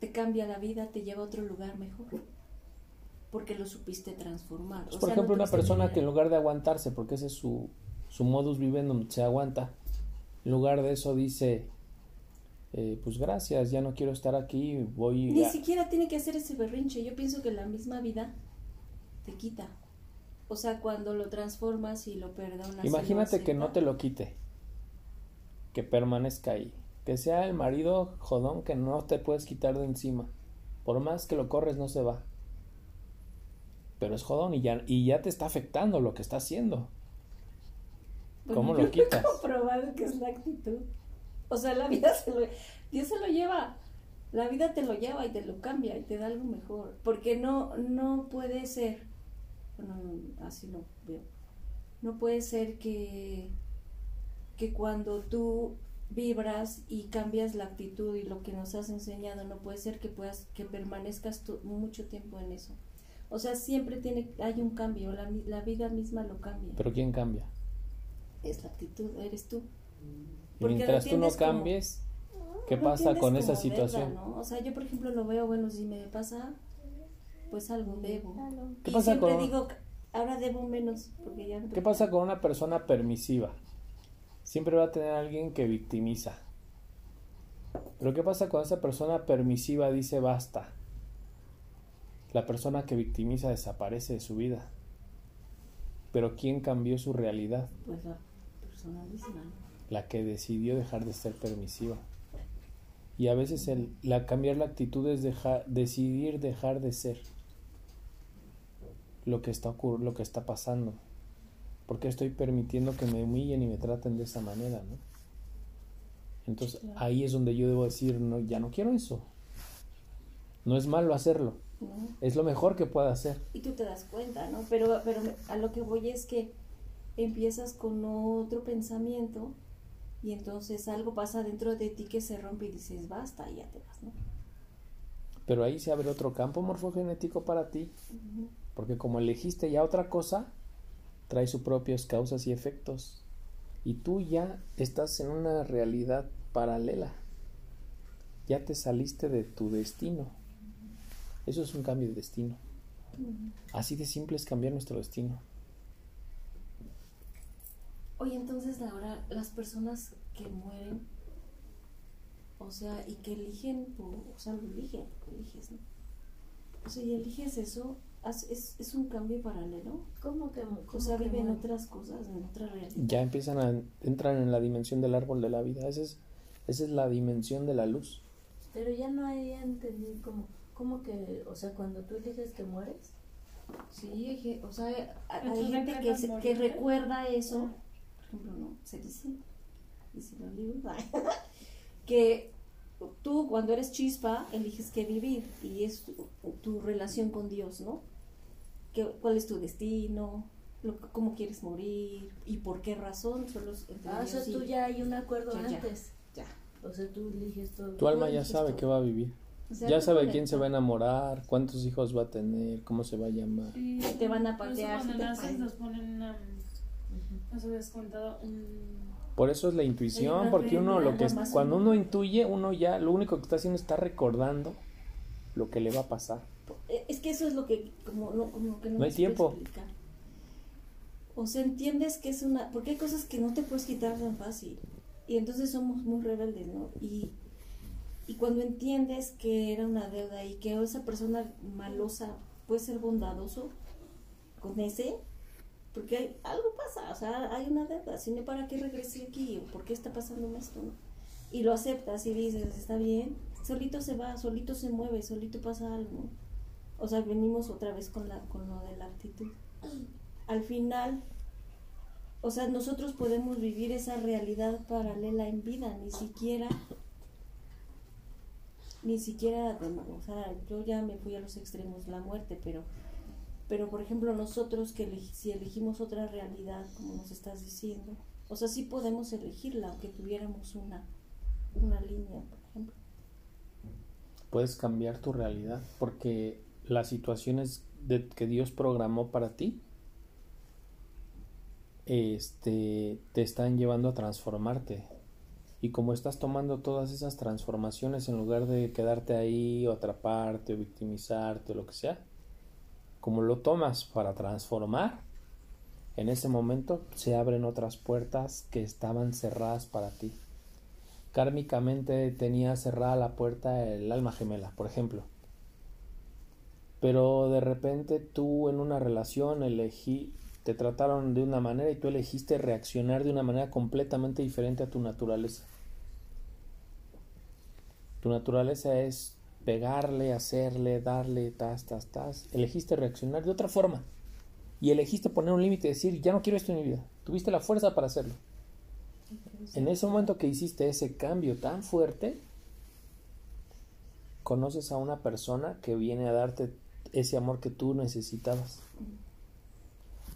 [SPEAKER 3] te cambia la vida, te lleva a otro lugar mejor. Porque lo supiste transformar.
[SPEAKER 1] Pues,
[SPEAKER 3] O
[SPEAKER 1] por
[SPEAKER 3] sea, no
[SPEAKER 1] ejemplo, una persona que en lugar de aguantarse, porque ese es su, su modus vivendi, se aguanta, en lugar de eso dice, eh, pues gracias, ya no quiero estar aquí, voy
[SPEAKER 3] Ni
[SPEAKER 1] a...
[SPEAKER 3] siquiera tiene que hacer ese berrinche. Yo pienso que la misma vida te quita. O sea, cuando lo transformas y lo perdonas. lo
[SPEAKER 1] Imagínate que no te lo quite, que permanezca ahí, que sea el marido jodón que no te puedes quitar de encima, por más que lo corres no se va, pero es jodón y ya, y ya te está afectando lo que está haciendo.
[SPEAKER 3] Bueno,
[SPEAKER 1] ¿Cómo lo quitas?
[SPEAKER 3] He comprobado que es la actitud. O sea, la vida se lo. Dios se lo lleva. La vida te lo lleva y te lo cambia y te da algo mejor. Porque no, no puede ser. Bueno, no, así lo veo. No puede ser que. Que cuando tú vibras y cambias la actitud y lo que nos has enseñado, no puede ser que puedas que permanezcas tú mucho tiempo en eso. O sea, siempre tiene hay un cambio, la, la vida misma lo cambia.
[SPEAKER 1] Pero ¿quién cambia?
[SPEAKER 3] Es la actitud, eres tú.
[SPEAKER 1] Y
[SPEAKER 3] Porque
[SPEAKER 1] mientras tú no
[SPEAKER 3] como-
[SPEAKER 1] cambies, ¿qué pasa con esa situación?
[SPEAKER 3] ¿no? O sea, yo por ejemplo lo veo, bueno, si me pasa, pues algo debo.
[SPEAKER 1] ¿Qué
[SPEAKER 3] y
[SPEAKER 1] pasa
[SPEAKER 3] siempre
[SPEAKER 1] con-
[SPEAKER 3] digo, ahora debo menos, porque ya no
[SPEAKER 1] ¿Qué pasa con una persona permisiva? Siempre va a tener alguien que victimiza. Pero ¿qué pasa con esa persona permisiva dice basta? La persona que victimiza desaparece de su vida. Pero ¿quién cambió su realidad?
[SPEAKER 3] Pues la persona.
[SPEAKER 1] La que decidió dejar de ser permisiva. Y a veces el, la cambiar la actitud es dejar, decidir dejar de ser lo que está ocur- lo que está pasando. Porque estoy permitiendo que me humillen y me traten de esa manera, ¿no? Entonces
[SPEAKER 2] Claro.
[SPEAKER 1] ahí es donde yo debo decir, no, ya no quiero eso. No es malo hacerlo,
[SPEAKER 3] ¿no?
[SPEAKER 1] es lo mejor que pueda hacer.
[SPEAKER 3] Y tú te das cuenta, ¿no? Pero, pero a lo que voy es que empiezas con otro pensamiento y entonces algo pasa dentro de ti que se rompe y dices, basta, y ya te vas, ¿no?
[SPEAKER 1] Pero ahí se abre otro campo morfogenético para ti. Porque como elegiste ya otra cosa, trae sus propias causas y efectos. Y tú ya estás en una realidad paralela. Ya te saliste de tu destino. Eso es un cambio de destino. Así de simple es cambiar nuestro destino.
[SPEAKER 3] Oye, entonces ahora las personas que mueren, o sea, y que eligen, o sea, lo eligen, eliges, ¿no? O sea, y eliges eso, es, es un cambio paralelo.
[SPEAKER 4] ¿Cómo que
[SPEAKER 3] O sea,
[SPEAKER 4] que
[SPEAKER 3] viven otras cosas, en otra realidad.
[SPEAKER 1] Ya empiezan a entrar en la dimensión del árbol de la vida. Esa es, esa es la dimensión de la luz.
[SPEAKER 4] Pero ya no hay entendí como, ¿cómo que, o sea, cuando tú eliges que mueres?
[SPEAKER 3] Sí, o sea, hay, hay
[SPEAKER 2] ¿Tú
[SPEAKER 3] gente que, se- que recuerda eso, por ejemplo, no, se dice, dice los libros, que tú cuando eres chispa eliges qué vivir y es tu, tu relación con Dios, ¿no? Que, ¿Cuál es tu destino? Lo, que- ¿Cómo quieres morir? ¿Y por qué razón? Solo
[SPEAKER 4] Ah, o sea, tú ya hay un acuerdo
[SPEAKER 3] Ya, ya.
[SPEAKER 4] antes.
[SPEAKER 3] Ya.
[SPEAKER 4] O sea, tú eliges todo.
[SPEAKER 1] Tu alma ya sabe
[SPEAKER 3] todo.
[SPEAKER 1] que va a vivir.
[SPEAKER 3] O sea,
[SPEAKER 1] Ya sabe quién se va a enamorar, cuántos hijos va a tener, cómo se va a llamar.
[SPEAKER 2] Sí,
[SPEAKER 3] Te van a patear,
[SPEAKER 2] Cuando naces nos ponen una. Nos habías contado un.
[SPEAKER 1] Por eso es la intuición, porque uno lo que es- cuando uno intuye, uno ya lo único que está haciendo está recordando lo que le va a pasar.
[SPEAKER 3] Eh, Es que eso es lo que como no, como que no,
[SPEAKER 1] No hay tiempo.
[SPEAKER 3] explicar. O sea, entiendes que es una... Porque hay cosas que no te puedes quitar tan fácil. Y entonces somos muy rebeldes, ¿no? Y, y cuando entiendes que era una deuda y que esa persona malosa puede ser bondadoso con ese, porque algo pasa, o sea, hay una deuda, si no, ¿para qué regresé aquí? ¿O ¿Por qué está pasando esto? no? Y lo aceptas y dices, está bien, solito se va, solito se mueve, solito pasa algo. O sea, venimos otra vez con, la, con lo de la actitud. Al final, o sea, nosotros podemos vivir esa realidad paralela en vida, ni siquiera, ni siquiera, o sea, yo ya me fui a los extremos, la muerte, pero, pero por ejemplo, nosotros que elegi- si elegimos otra realidad, como nos estás diciendo, o sea, sí podemos elegirla, aunque tuviéramos una, una línea, por ejemplo.
[SPEAKER 1] Puedes cambiar tu realidad, porque las situaciones que Dios programó para ti este, te están llevando a transformarte. Y como estás tomando todas esas transformaciones en lugar de quedarte ahí o atraparte o victimizarte o lo que sea, como lo tomas para transformar, en ese momento se abren otras puertas que estaban cerradas para ti. Kármicamente tenía cerrada la puerta el alma gemela, por ejemplo. Pero de repente tú en una relación elegí, te trataron de una manera y tú elegiste reaccionar de una manera completamente diferente a tu naturaleza. Tu naturaleza es pegarle, hacerle, darle, tas, tas, tas. Elegiste reaccionar de otra forma. Y elegiste poner un límite y decir, ya no quiero esto en mi vida. Tuviste la fuerza para hacerlo. En ese momento que hiciste ese cambio tan fuerte, conoces a una persona que viene a darte ese amor que tú necesitabas.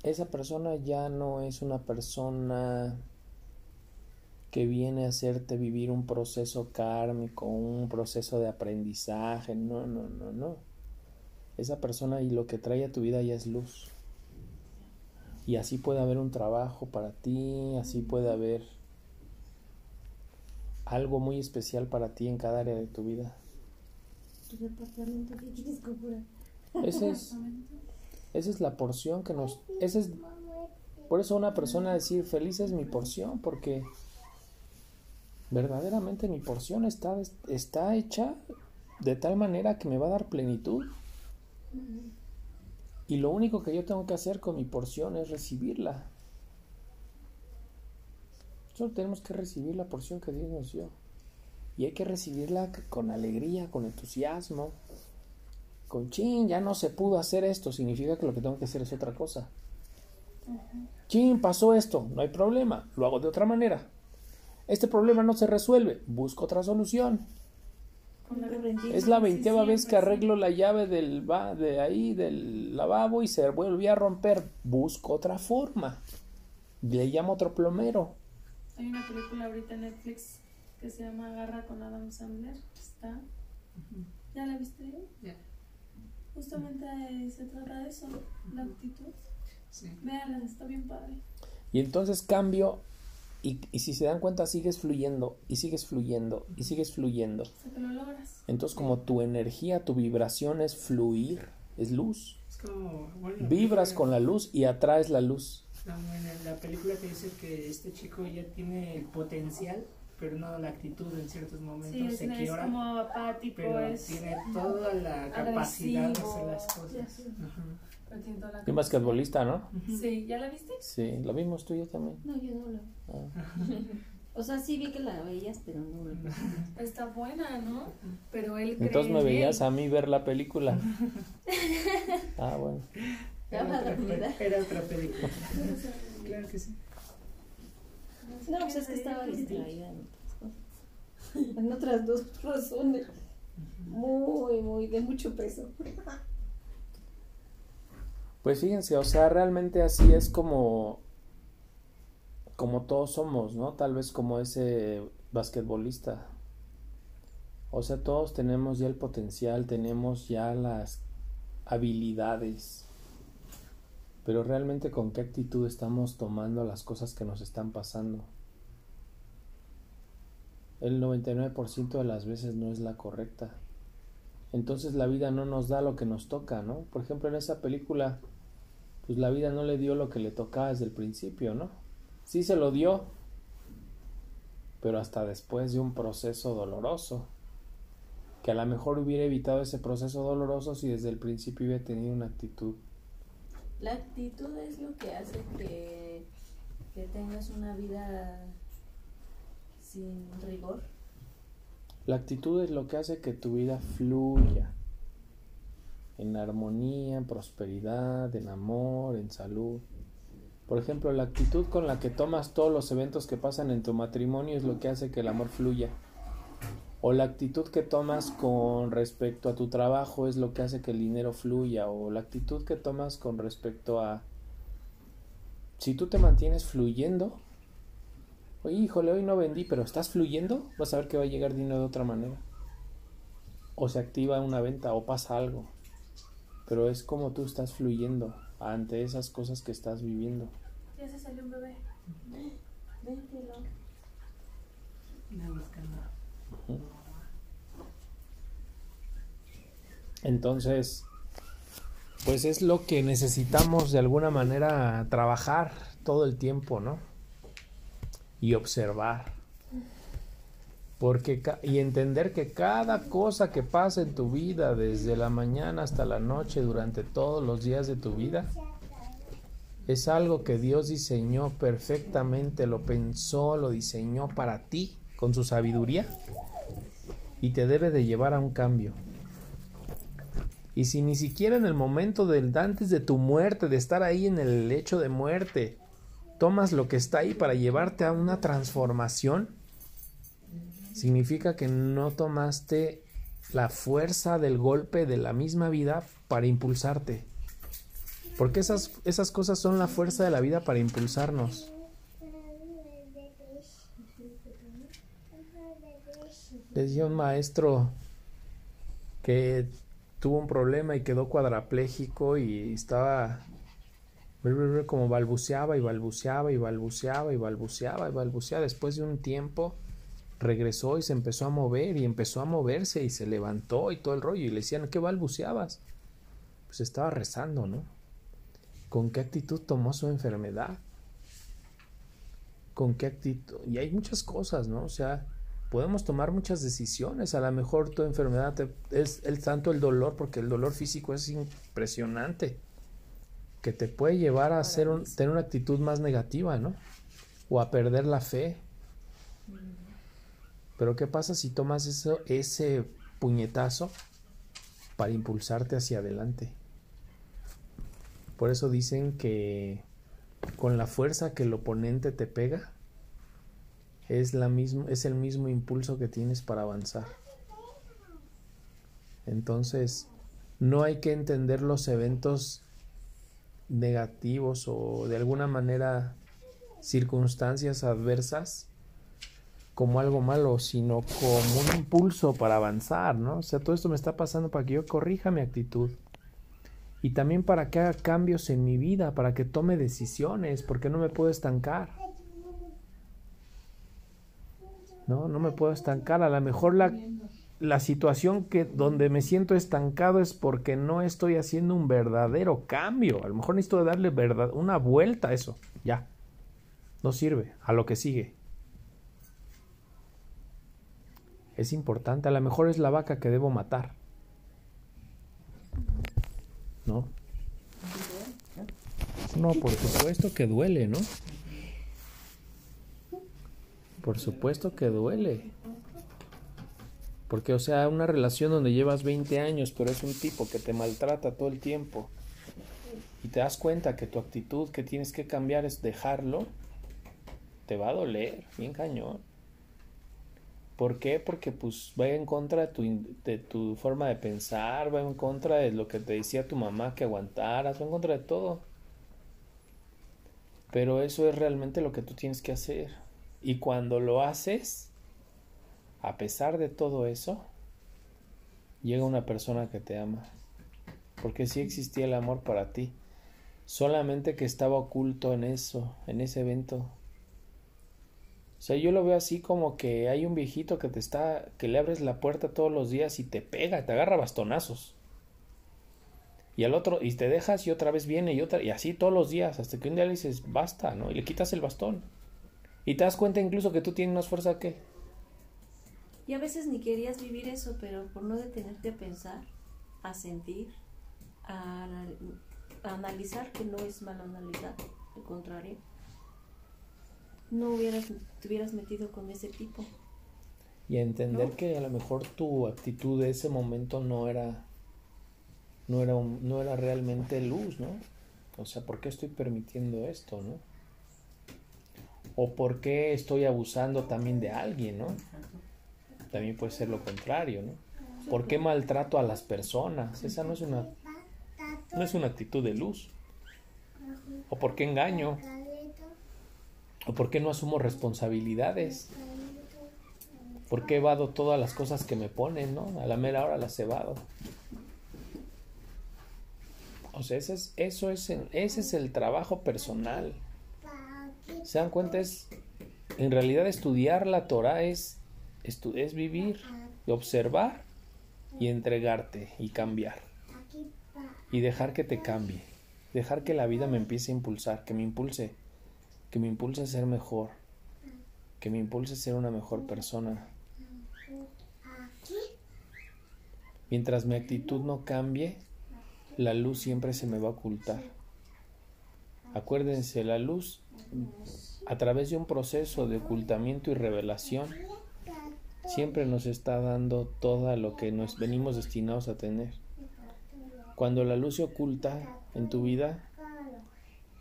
[SPEAKER 1] Esa persona ya no es una persona que viene a hacerte vivir un proceso kármico, un proceso de aprendizaje. No, no, no, no. Esa persona y lo que trae a tu vida ya es luz. Y así puede haber un trabajo para ti, así puede haber algo muy especial para ti en cada área de tu vida.
[SPEAKER 3] Tu departamento que quieres comprar.
[SPEAKER 1] Esa es, esa es la porción que nos... Esa es, por eso una persona decir feliz es mi porción, porque verdaderamente mi porción está, está hecha de tal manera que me va a dar plenitud. Y lo único que yo tengo que hacer con mi porción es recibirla. Solo tenemos que recibir la porción que Dios nos dio. Y hay que recibirla con alegría, con entusiasmo. Con chin, ya no se pudo hacer esto, significa que lo que tengo que hacer es otra cosa. Chin, pasó esto, no hay problema, lo hago de otra manera. Este problema no se resuelve, busco otra solución. Es la
[SPEAKER 2] Sí,
[SPEAKER 1] veinteava vez que arreglo la llave del ba- de ahí del lavabo y se volvió a romper. Busco otra forma. Le llamo otro plomero.
[SPEAKER 2] Hay una película ahorita en Netflix que se llama Agarra con Adam Sandler. Está. ¿Ya la viste?
[SPEAKER 5] Ya.
[SPEAKER 2] Justamente se trata de eso, la actitud.
[SPEAKER 5] Sí.
[SPEAKER 2] Véanla, está bien padre.
[SPEAKER 1] Y entonces cambio y, y si se dan cuenta sigues fluyendo y sigues fluyendo y sigues fluyendo.
[SPEAKER 2] Hasta que lo logras.
[SPEAKER 1] Entonces como tu energía, tu vibración es fluir, es luz.
[SPEAKER 5] Es como, bueno,
[SPEAKER 1] Vibras con la luz y atraes la luz.
[SPEAKER 5] No, bueno, la película que dice que este chico ya tiene el potencial, pero no la actitud en ciertos momentos
[SPEAKER 2] Sí, es,
[SPEAKER 5] se
[SPEAKER 2] es
[SPEAKER 5] quiebra,
[SPEAKER 2] como apático,
[SPEAKER 5] pero
[SPEAKER 2] es.
[SPEAKER 5] tiene toda la capacidad de hacer
[SPEAKER 2] agresivo.
[SPEAKER 5] las cosas. Ajá.
[SPEAKER 2] pero tiene toda la
[SPEAKER 1] Y
[SPEAKER 2] capacidad.
[SPEAKER 1] basquetbolista, ¿no?
[SPEAKER 2] Sí, ¿ya la viste?
[SPEAKER 1] Sí, lo vimos tú y yo también.
[SPEAKER 3] No, yo no la.
[SPEAKER 1] Ah.
[SPEAKER 3] O sea, sí vi que la veías, pero no la
[SPEAKER 2] Está buena, ¿no? Pero él cree
[SPEAKER 1] Entonces me
[SPEAKER 2] en
[SPEAKER 1] veías
[SPEAKER 2] él.
[SPEAKER 1] a mí ver la película. Ah, bueno.
[SPEAKER 5] Era, otra, era otra película. claro que sí.
[SPEAKER 3] No, pues es que estaba distraída en otras cosas. En otras dos razones. Muy, muy, de mucho peso.
[SPEAKER 1] Pues fíjense, o sea, realmente así es como como todos somos, ¿no? Tal vez como ese basquetbolista. O sea, todos tenemos ya el potencial, tenemos ya las habilidades. Pero realmente con qué actitud estamos tomando las cosas que nos están pasando. El 99% de las veces no es la correcta. Entonces la vida no nos da lo que nos toca, ¿no? Por ejemplo, en esa película, pues la vida no le dio lo que le tocaba desde el principio, ¿no? Sí se lo dio, pero hasta después de un proceso doloroso, que a lo mejor hubiera evitado ese proceso doloroso si desde el principio hubiera tenido una actitud.
[SPEAKER 4] La actitud es lo que hace que, que tengas una vida sin rigor.
[SPEAKER 1] La actitud es lo que hace que tu vida fluya en armonía, en prosperidad, en amor, en salud. Por ejemplo, la actitud con la que tomas todos los eventos que pasan en tu matrimonio es lo que hace que el amor fluya. O la actitud que tomas con respecto a tu trabajo es lo que hace que el dinero fluya. O la actitud que tomas con respecto a... Si tú te mantienes fluyendo, Oye, híjole, hoy no vendí, pero estás fluyendo, vas a ver que va a llegar dinero de otra manera. O se activa una venta o pasa algo. Pero es como tú estás fluyendo ante esas cosas que estás viviendo.
[SPEAKER 2] Ya se salió un bebé.
[SPEAKER 4] Véntelo.
[SPEAKER 1] Entonces, pues es lo que necesitamos de alguna manera trabajar todo el tiempo, ¿no? Y observar. Porque y entender que cada cosa que pasa en tu vida, desde la mañana hasta la noche, durante todos los días de tu vida, es algo que Dios diseñó perfectamente, lo pensó, lo diseñó para ti con su sabiduría y te debe de llevar a un cambio. Y si ni siquiera en el momento del antes de tu muerte, de estar ahí en el lecho de muerte, tomas lo que está ahí para llevarte a una transformación, significa que no tomaste la fuerza del golpe de la misma vida para impulsarte. Porque esas, esas cosas son la fuerza de la vida para impulsarnos. Decía un maestro que tuvo un problema y quedó cuadrapléjico y estaba como balbuceaba y balbuceaba y balbuceaba y balbuceaba y balbuceaba. Después de un tiempo regresó y se empezó a mover y empezó a moverse y se levantó y todo el rollo y le decían, ¿qué balbuceabas? Pues estaba rezando, ¿no? ¿Con qué actitud tomó su enfermedad? ¿Con qué actitud? Y hay muchas cosas, ¿no? O sea, podemos tomar muchas decisiones. A lo mejor tu enfermedad te- es el tanto el dolor, porque el dolor físico es impresionante, que te puede llevar a hacer un- tener una actitud más negativa, ¿no? O a perder la fe. Pero ¿qué pasa si tomas eso, ese puñetazo para impulsarte hacia adelante? Por eso dicen que con la fuerza que el oponente te pega, es, la mismo, es el mismo impulso que tienes para avanzar. Entonces, no hay que entender los eventos negativos o de alguna manera circunstancias adversas como algo malo, sino como un impulso para avanzar, ¿no? O sea, todo esto me está pasando para que yo corrija mi actitud. Y también para que haga cambios en mi vida, para que tome decisiones, porque no me puedo estancar. No, no me puedo estancar. A lo mejor la, la situación que donde me siento estancado es porque no estoy haciendo un verdadero cambio. A lo mejor necesito darle verdad, una vuelta a eso. Ya. No sirve. A lo que sigue. Es importante. A lo mejor es la vaca que debo matar. ¿No? No, por supuesto que duele, ¿no? Por supuesto que duele. Porque, o sea, una relación donde llevas 20 años, pero es un tipo que te maltrata todo el tiempo y te das cuenta que tu actitud que tienes que cambiar es dejarlo, te va a doler, bien cañón. ¿Por qué? Porque pues va en contra de tu, de tu forma de pensar, va en contra de lo que te decía tu mamá que aguantaras, va en contra de todo. Pero eso es realmente lo que tú tienes que hacer. Y cuando lo haces, a pesar de todo eso, llega una persona que te ama. Porque sí existía el amor para ti. Solamente que estaba oculto en eso, en ese evento. O sea, yo lo veo así como que hay un viejito que te está, que le abres la puerta todos los días y te pega, te agarra bastonazos. Y al otro, y te dejas y otra vez viene y otra, y así todos los días, hasta que un día le dices, basta, ¿no? Y le quitas el bastón. Y te das cuenta incluso que tú tienes más fuerza que...
[SPEAKER 3] Y a veces ni querías vivir eso, pero por no detenerte a pensar, a sentir, a, a analizar, que no es mala analizar, al contrario, no hubieras, te hubieras metido con ese tipo.
[SPEAKER 1] Y a entender que a lo mejor tu actitud de ese momento no era, no era, un, no era realmente luz, ¿no? O sea, ¿por qué estoy permitiendo esto, no? O por qué estoy abusando también de alguien, ¿no? También puede ser lo contrario, ¿no? ¿Por qué maltrato a las personas? Esa no es una, no es una actitud de luz. ¿O por qué engaño? ¿O por qué no asumo responsabilidades? ¿Por qué evado todas las cosas que me ponen, no? A la mera hora las evado. O sea, ese es, eso es, ese es el trabajo personal. ¿Se dan cuenta? Es, en realidad estudiar la Torah es, es vivir, observar y entregarte y cambiar. Y dejar que te cambie. Dejar que la vida me empiece a impulsar, que me impulse que me impulse a ser mejor, que me impulse a ser una mejor persona. Mientras mi actitud no cambie, la luz siempre se me va a ocultar. Acuérdense, la luz, a través de un proceso de ocultamiento y revelación, siempre nos está dando todo lo que nos venimos destinados a tener. Cuando la luz se oculta en tu vida,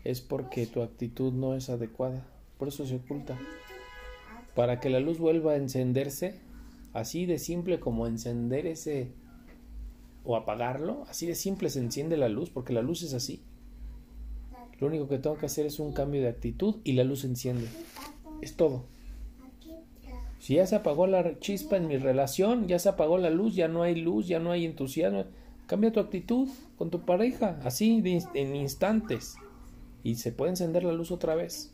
[SPEAKER 1] es porque tu actitud no es adecuada. Por eso se oculta. Para que la luz vuelva a encenderse, así de simple como encender ese o apagarlo, así de simple se enciende la luz, porque la luz es así. Lo único que tengo que hacer es un cambio de actitud y la luz se enciende. Es todo. Si ya se apagó la chispa en mi relación, ya se apagó la luz, ya no hay luz, ya no hay entusiasmo, cambia tu actitud con tu pareja, así en instantes y se puede encender la luz otra vez.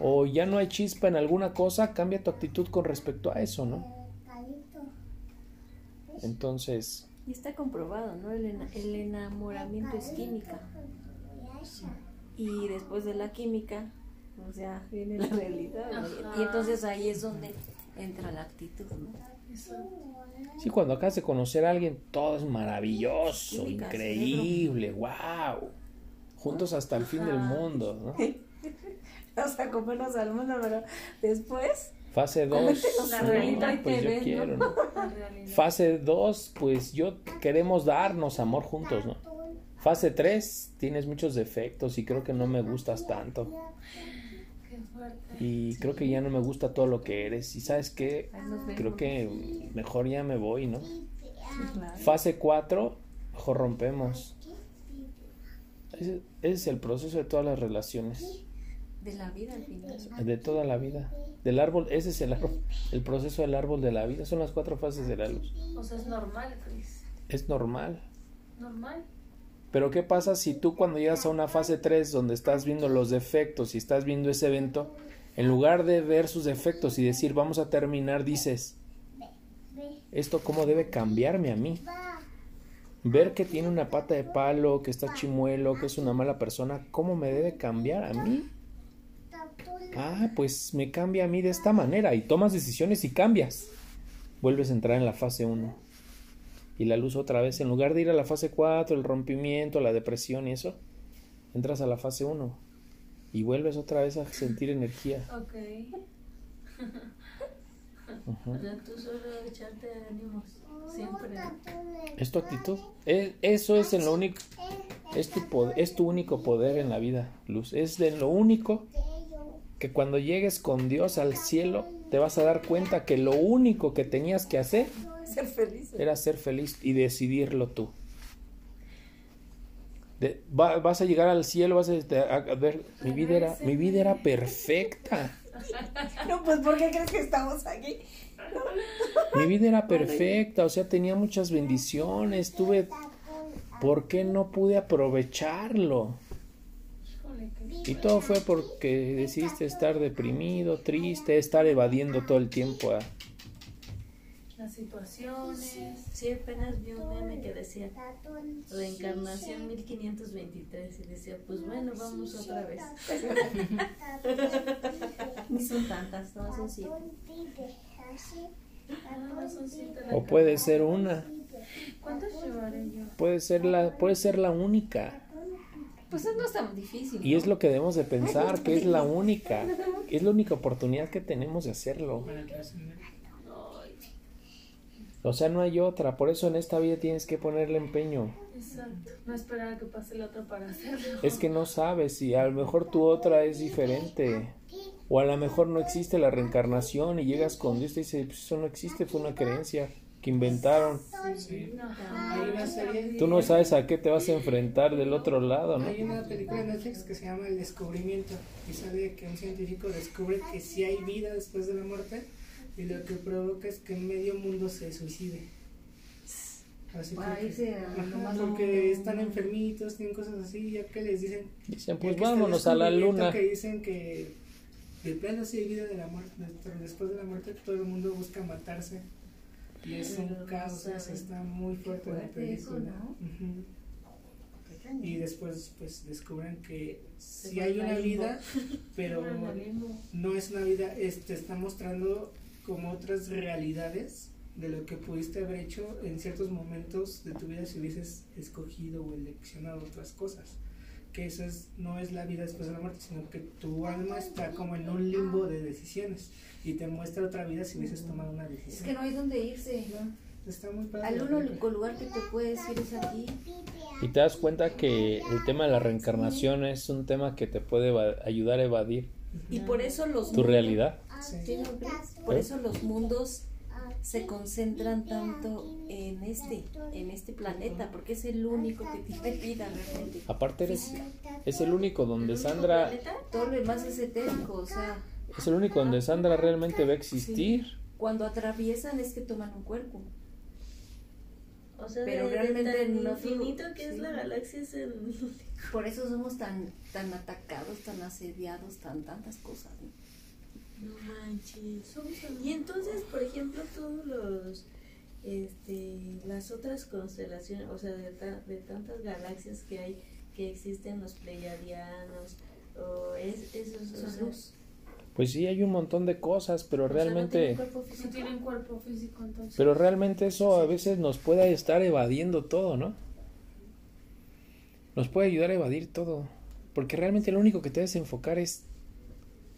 [SPEAKER 1] O ya no hay chispa en alguna cosa, cambia tu actitud con respecto a eso, ¿no? Entonces...
[SPEAKER 3] Y está comprobado, ¿no? El, el enamoramiento es química. Y después de la química, o sea, viene la realidad. Y entonces ahí es donde entra la actitud, ¿no?
[SPEAKER 1] Sí, cuando acabas de conocer a alguien, todo es maravilloso, increíble, wow juntos hasta el fin del mundo, ¿no?
[SPEAKER 3] hasta comernos al mundo, pero después...
[SPEAKER 1] Fase 2, pues yo quiero, ¿no? Fase 2, pues yo queremos darnos amor juntos, ¿no? Fase 3, tienes muchos defectos y creo que no me gustas tanto. y creo que ya no me gusta todo lo que eres. Y sabes qué, creo que mejor ya me voy, ¿no? Fase 4, mejor rompemos. Ese, ese es el proceso de todas las relaciones,
[SPEAKER 3] De la vida al final.
[SPEAKER 1] de toda la vida. Del árbol, ese es el árbol, el proceso del árbol de la vida. Son las cuatro fases de la luz.
[SPEAKER 2] O sea, es normal, Cris.
[SPEAKER 1] Es normal.
[SPEAKER 2] Normal.
[SPEAKER 1] Pero ¿qué pasa si tú cuando llegas a una fase 3 donde estás viendo los defectos y estás viendo ese evento, en lugar de ver sus defectos y decir vamos a terminar, dices, esto cómo debe cambiarme a mí? Ver que tiene una pata de palo, que está chimuelo, que es una mala persona, ¿cómo me debe cambiar a mí? Ah, pues me cambia a mí de esta manera y tomas decisiones y cambias. Vuelves a entrar en la fase 1 y la luz otra vez, en lugar de ir a la fase 4, el rompimiento, la depresión y eso, entras a la fase 1 y vuelves otra vez a sentir energía. Ujú.
[SPEAKER 4] O sea, tú solo echarte ánimos. Siempre.
[SPEAKER 1] Es tu actitud. Es- eso es en lo único. Es tu, poder, es tu único poder en la vida, Luz. Es de lo único que cuando llegues con Dios al cielo, te vas a dar cuenta que lo único que tenías que hacer
[SPEAKER 3] Ser feliz.
[SPEAKER 1] era ser feliz y decidirlo tú. De- va- vas a llegar al cielo, vas a, a- a ver, mi vida era, mi vida era perfecta.
[SPEAKER 3] No, pues ¿por qué crees que estamos aquí?
[SPEAKER 1] Mi vida era perfecta, o sea, tenía muchas bendiciones, tuve, ¿por qué no pude aprovecharlo? Y todo fue porque decidiste estar deprimido, triste, estar evadiendo todo el tiempo a...
[SPEAKER 2] Las situaciones.
[SPEAKER 4] Sí, apenas vi un meme que decía reencarnación 1523 y decía, pues bueno, vamos otra vez.
[SPEAKER 3] Ni son tantas, no son siete.
[SPEAKER 2] Ah, no son siete
[SPEAKER 1] O puede ser una,
[SPEAKER 2] ¿Cuántas llevaré yo?
[SPEAKER 1] puede ser la, puede ser la única.
[SPEAKER 3] Pues no es tan difícil.
[SPEAKER 1] Y
[SPEAKER 3] ¿no?
[SPEAKER 1] es lo que debemos de pensar, que es la única. Es la única oportunidad que tenemos de hacerlo.
[SPEAKER 5] Para trascender.
[SPEAKER 1] O sea, no hay otra. Por eso en esta vida tienes que ponerle empeño.
[SPEAKER 2] Exacto. No esperar a que pase el otro para hacerlo.
[SPEAKER 1] Es que no sabes si a lo mejor tu otra es diferente. O a lo mejor no existe la reencarnación y llegas con Dios y te dice, pues eso no existe, fue una creencia que inventaron.
[SPEAKER 5] Sí.
[SPEAKER 2] No,
[SPEAKER 5] Hay una serie.
[SPEAKER 1] Tú no sabes a qué te vas a enfrentar del otro lado, ¿no?
[SPEAKER 5] Hay una película en Netflix que se llama El Descubrimiento y sale que un científico descubre que sí hay vida después de la muerte y lo que provoca es que medio mundo se suicide. Así
[SPEAKER 3] Para
[SPEAKER 5] porque-
[SPEAKER 3] irse a lo
[SPEAKER 5] Ajá,
[SPEAKER 3] más
[SPEAKER 5] porque están enfermitos, tienen cosas así, ya que les dicen
[SPEAKER 1] Dicen, pues
[SPEAKER 5] que
[SPEAKER 1] vámonos a la luna.
[SPEAKER 5] que dicen que de plano sí hay vida de la muerte, pero después de la muerte todo el mundo busca matarse. Y es un
[SPEAKER 4] Pero no
[SPEAKER 5] caos, o sea, está muy fuerte la
[SPEAKER 3] fuerte eso,
[SPEAKER 5] película.
[SPEAKER 3] ¿no?
[SPEAKER 5] Ujú. Y después pues descubren que
[SPEAKER 4] Se
[SPEAKER 5] sí hay una vida, pero no es una vida, es- te está mostrando como otras realidades de lo que pudiste haber hecho en ciertos momentos de tu vida si hubieses escogido o eleccionado otras cosas. Que eso es, no es la vida después de la muerte, sino que tu alma está como en un limbo de decisiones y te muestra otra vida si hubieses tomado una
[SPEAKER 3] Es
[SPEAKER 5] decisión.
[SPEAKER 3] que no hay dónde irse.
[SPEAKER 5] Está muy padre.
[SPEAKER 3] Al único lugar que te puedes ir es aquí.
[SPEAKER 1] Y te das cuenta que el tema de la reencarnación es un tema que te puede ayudar a evadir
[SPEAKER 3] Y por eso los
[SPEAKER 1] tu realidad.
[SPEAKER 3] Por eso los mundos se concentran tanto en este, en este planeta, porque es el único que tiene vida realmente.
[SPEAKER 1] Aparte eres, es el único donde Sandra,
[SPEAKER 3] Todo lo demás es etérico, o sea,
[SPEAKER 1] es el único donde Sandra realmente va a existir.
[SPEAKER 3] cuando atraviesan es que toman un cuerpo.
[SPEAKER 4] O sea,
[SPEAKER 3] Pero
[SPEAKER 4] de, de
[SPEAKER 3] realmente
[SPEAKER 4] tan
[SPEAKER 3] no
[SPEAKER 4] infinito que
[SPEAKER 3] sí.
[SPEAKER 4] es la galaxia es el...
[SPEAKER 3] Por eso somos tan, tan atacados, tan asediados, tan tantas cosas. ¿no?
[SPEAKER 4] No manches. Y entonces, por ejemplo, todos los... Este, las otras constelaciones, o sea, de, ta- de tantas galaxias que hay, que existen los pleiadianos, o es, esos, o
[SPEAKER 3] Son
[SPEAKER 4] sea,
[SPEAKER 3] luz.
[SPEAKER 1] Pues sí, hay un montón de cosas, pero
[SPEAKER 3] O sea, no
[SPEAKER 1] realmente...
[SPEAKER 3] tienen cuerpo
[SPEAKER 2] No
[SPEAKER 3] físico.
[SPEAKER 2] tienen cuerpo físico entonces.
[SPEAKER 1] Pero realmente eso a veces nos puede estar evadiendo todo, ¿no? Nos puede ayudar a evadir todo. Porque realmente lo único que te debes enfocar es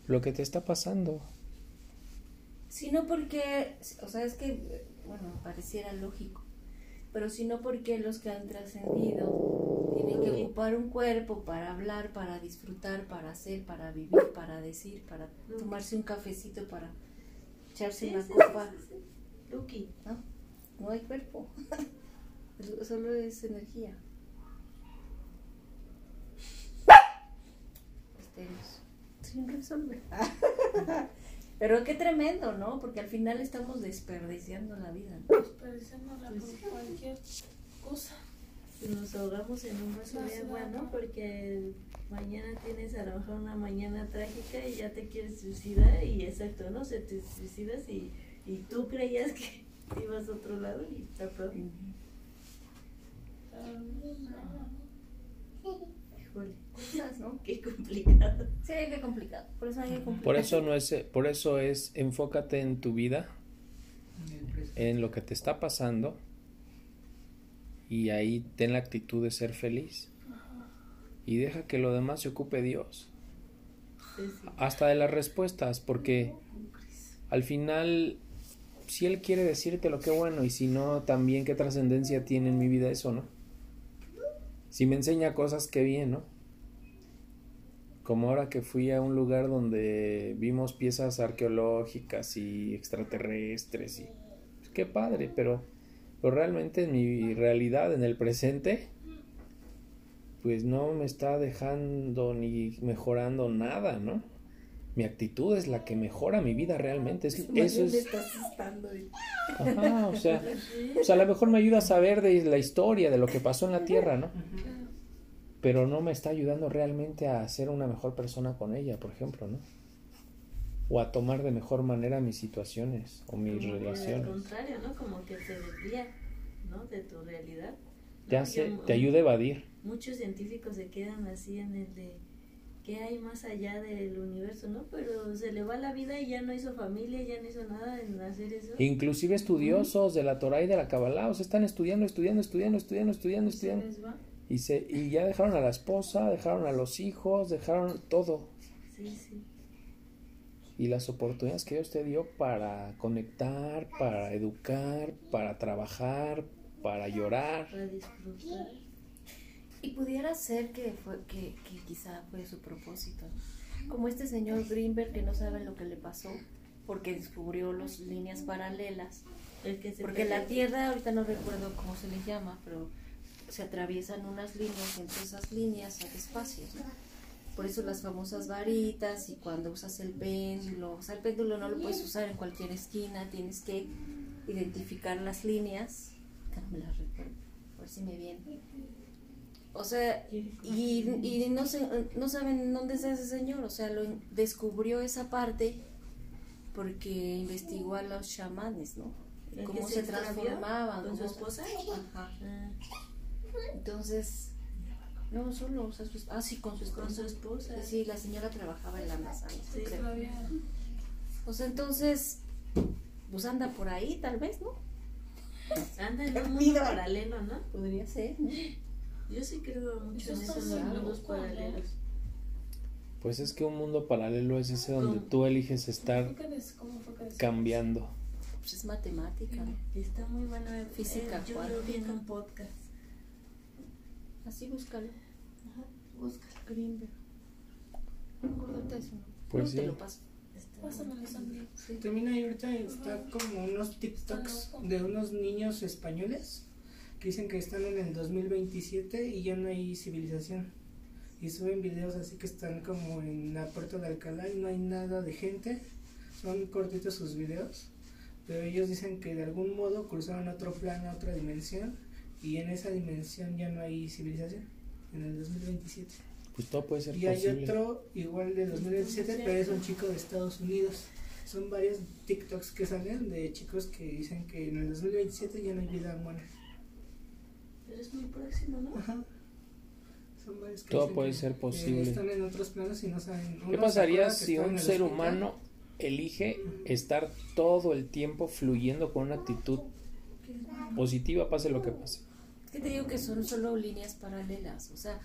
[SPEAKER 1] lo que te está pasando.
[SPEAKER 3] Sino porque, o sea, es que, bueno, pareciera lógico, pero sino porque los que han trascendido Tienen que ocupar un cuerpo para hablar, para disfrutar, para hacer, para vivir, para decir, para tomarse un cafecito, para echarse una copa.
[SPEAKER 4] Lucky.
[SPEAKER 3] ¿no? No hay cuerpo. Solo es energía. Misterios. Sin resolver. Pero qué tremendo, ¿no? Porque al final estamos desperdiciando la vida. ¿no?
[SPEAKER 2] Desperdiciándola por cualquier cosa.
[SPEAKER 4] Nos ahogamos en un vaso de agua, ¿no? Porque mañana tienes a lo mejor una mañana trágica y ya te quieres suicidar y exacto, ¿no? Se te suicidas y, y tú creías que ibas a otro lado y está peor. Híjole,
[SPEAKER 3] Cosas, ¿no?
[SPEAKER 4] qué complicado.
[SPEAKER 3] Sí, qué complicado. Por eso hay que complicar.
[SPEAKER 1] Por eso no es, por eso es enfócate en tu vida,
[SPEAKER 5] En
[SPEAKER 1] lo que te está pasando y ahí ten la actitud de ser feliz y deja que lo demás se ocupe Dios.
[SPEAKER 4] Sí, sí.
[SPEAKER 1] Hasta de las respuestas, porque al final, si Él quiere decirte lo que bueno y si no, también qué trascendencia tiene en mi vida eso, ¿no? Si me enseña cosas, qué bien, ¿no? Como ahora que fui a un lugar donde vimos piezas arqueológicas y extraterrestres y pues, qué padre, pero, pero realmente en mi realidad, en el presente, pues no me está dejando ni mejorando nada, ¿no? Mi actitud es la que mejora mi vida realmente. Es, eso es, ajá, o sea, o sea, a lo mejor me ayuda a saber de la historia, de lo que pasó en la Tierra, ¿no? Pero no me está ayudando realmente a ser una mejor persona con ella, por ejemplo, ¿no? O a tomar de mejor manera mis situaciones o mis
[SPEAKER 4] Como
[SPEAKER 1] relaciones.
[SPEAKER 4] Al contrario, ¿no? Como que te desvía, ¿no? De tu realidad.
[SPEAKER 1] Te
[SPEAKER 4] ¿no?
[SPEAKER 1] hace,
[SPEAKER 4] Ya
[SPEAKER 1] te ayuda a evadir.
[SPEAKER 4] Muchos científicos se quedan así en el de qué hay más allá del universo, ¿no? Pero se le va la vida y ya no hizo familia, ya no hizo nada en hacer eso.
[SPEAKER 1] Inclusive estudiosos de la Torah y de la Kabbalah, o sea, están estudiando, estudiando, estudiando, estudiando, estudiando, estudiando. Y, se, y ya dejaron a la esposa, dejaron a los hijos, dejaron todo.
[SPEAKER 4] Sí, sí.
[SPEAKER 1] Y las oportunidades que Dios te dio para conectar, para educar, para trabajar, para llorar.
[SPEAKER 4] Para disfrutar.
[SPEAKER 3] Y pudiera ser que, fue, que, que quizá fue su propósito. Como este señor Greenberg que no sabe lo que le pasó porque descubrió las líneas paralelas.
[SPEAKER 4] El que se
[SPEAKER 3] Porque la. Tierra, ahorita no recuerdo cómo se le llama, pero se atraviesan unas líneas y entre esas líneas hay espacios. ¿no? Por eso las famosas varitas y cuando usas el péndulo, o sea, el péndulo no lo puedes usar en cualquier esquina, tienes que identificar las líneas. No me las recuerdo, ver si me viene. O sea, y, y no, sé, no saben dónde está ese señor, o sea, lo descubrió esa parte porque investigó a los chamanes, ¿no?
[SPEAKER 4] ¿El que
[SPEAKER 3] Cómo
[SPEAKER 4] se
[SPEAKER 3] se transformaban.
[SPEAKER 4] con su esposa?
[SPEAKER 3] Ajá.
[SPEAKER 4] Ah,
[SPEAKER 3] Entonces, no solo, o sea, su, ah, sí, con su esposa.
[SPEAKER 4] con su esposa.
[SPEAKER 3] Sí, la señora trabajaba en la mesa, ¿no?
[SPEAKER 4] Sí.
[SPEAKER 3] creo.
[SPEAKER 2] Todavía.
[SPEAKER 3] O sea, entonces, pues anda por ahí, tal vez, ¿no?
[SPEAKER 4] Anda en un mundo paralelo, ¿no?
[SPEAKER 3] Podría ser, ¿no?
[SPEAKER 4] Yo sí creo mucho en
[SPEAKER 2] Eso
[SPEAKER 4] esos mundos paralelos.
[SPEAKER 1] Pues es que un mundo paralelo es ese donde
[SPEAKER 4] ¿Cómo?
[SPEAKER 1] tú eliges estar
[SPEAKER 2] ¿Fue que des- ¿Cómo fue que des-
[SPEAKER 1] cambiando.
[SPEAKER 3] Pues es matemática, ¿no?
[SPEAKER 4] Está muy bueno. eh,
[SPEAKER 3] Física
[SPEAKER 4] yo lo vi en un podcast.
[SPEAKER 3] Así búscalo.
[SPEAKER 4] Búscalo.
[SPEAKER 3] Greenberg. Acuérdate eso, ¿no?
[SPEAKER 1] Pues
[SPEAKER 3] Luego te
[SPEAKER 1] sí.
[SPEAKER 3] lo paso.
[SPEAKER 4] Sí.
[SPEAKER 5] También ahí ahorita está como unos TikToks de unos niños españoles que dicen que están en el 2027 y ya no hay civilización. Y suben videos así que están como en la puerta de Alcalá y no hay nada de gente. Son cortitos sus videos. Pero ellos dicen que de algún modo cruzaron otro plano, otra dimensión. Y en esa dimensión ya no hay civilización. En el 2027.
[SPEAKER 1] Pues todo puede ser
[SPEAKER 5] Y hay
[SPEAKER 1] posible.
[SPEAKER 5] otro igual de 2027, pero es un chico de Estados Unidos. Son varios TikToks que salen de chicos que dicen que en el 2027 ya no hay vida humana.
[SPEAKER 4] Pero es muy próximo, ¿no?
[SPEAKER 5] Ajá. Son varios que
[SPEAKER 1] Todo puede
[SPEAKER 5] que-
[SPEAKER 1] ser posible.
[SPEAKER 5] están en otros planos y no saben.
[SPEAKER 1] ¿Qué pasaría si un ser
[SPEAKER 5] hospital.
[SPEAKER 1] humano elige estar todo el tiempo fluyendo con una actitud positiva, pase lo que pase?
[SPEAKER 3] Es que te digo que son solo líneas paralelas, o sea,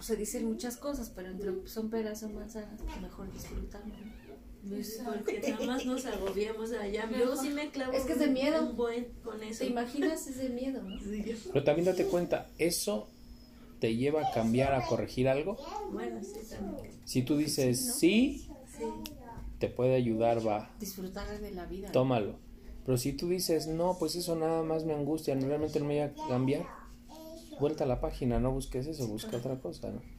[SPEAKER 3] se dicen muchas cosas, pero entre son peras o manzanas, mejor disfrutarlo. ¿no?
[SPEAKER 4] Pues porque nada más nos agobiamos allá. Yo sí me clavo
[SPEAKER 3] Es que es de
[SPEAKER 4] un-
[SPEAKER 3] miedo.
[SPEAKER 4] un buen con eso.
[SPEAKER 3] ¿Te imaginas ese miedo? ¿no?
[SPEAKER 4] Sí, yo-
[SPEAKER 1] Pero también date cuenta, eso te lleva a cambiar, a corregir algo?
[SPEAKER 4] Bueno, sí, también.
[SPEAKER 1] Si tú dices sí,
[SPEAKER 4] Sí.
[SPEAKER 1] te puede ayudar, va,
[SPEAKER 3] Disfrutar de la vida.
[SPEAKER 1] tómalo. Pero si tú dices, no, pues eso nada más me angustia, realmente no me voy a cambiar, vuelta a la página, no busques eso, busca otra cosa, ¿no?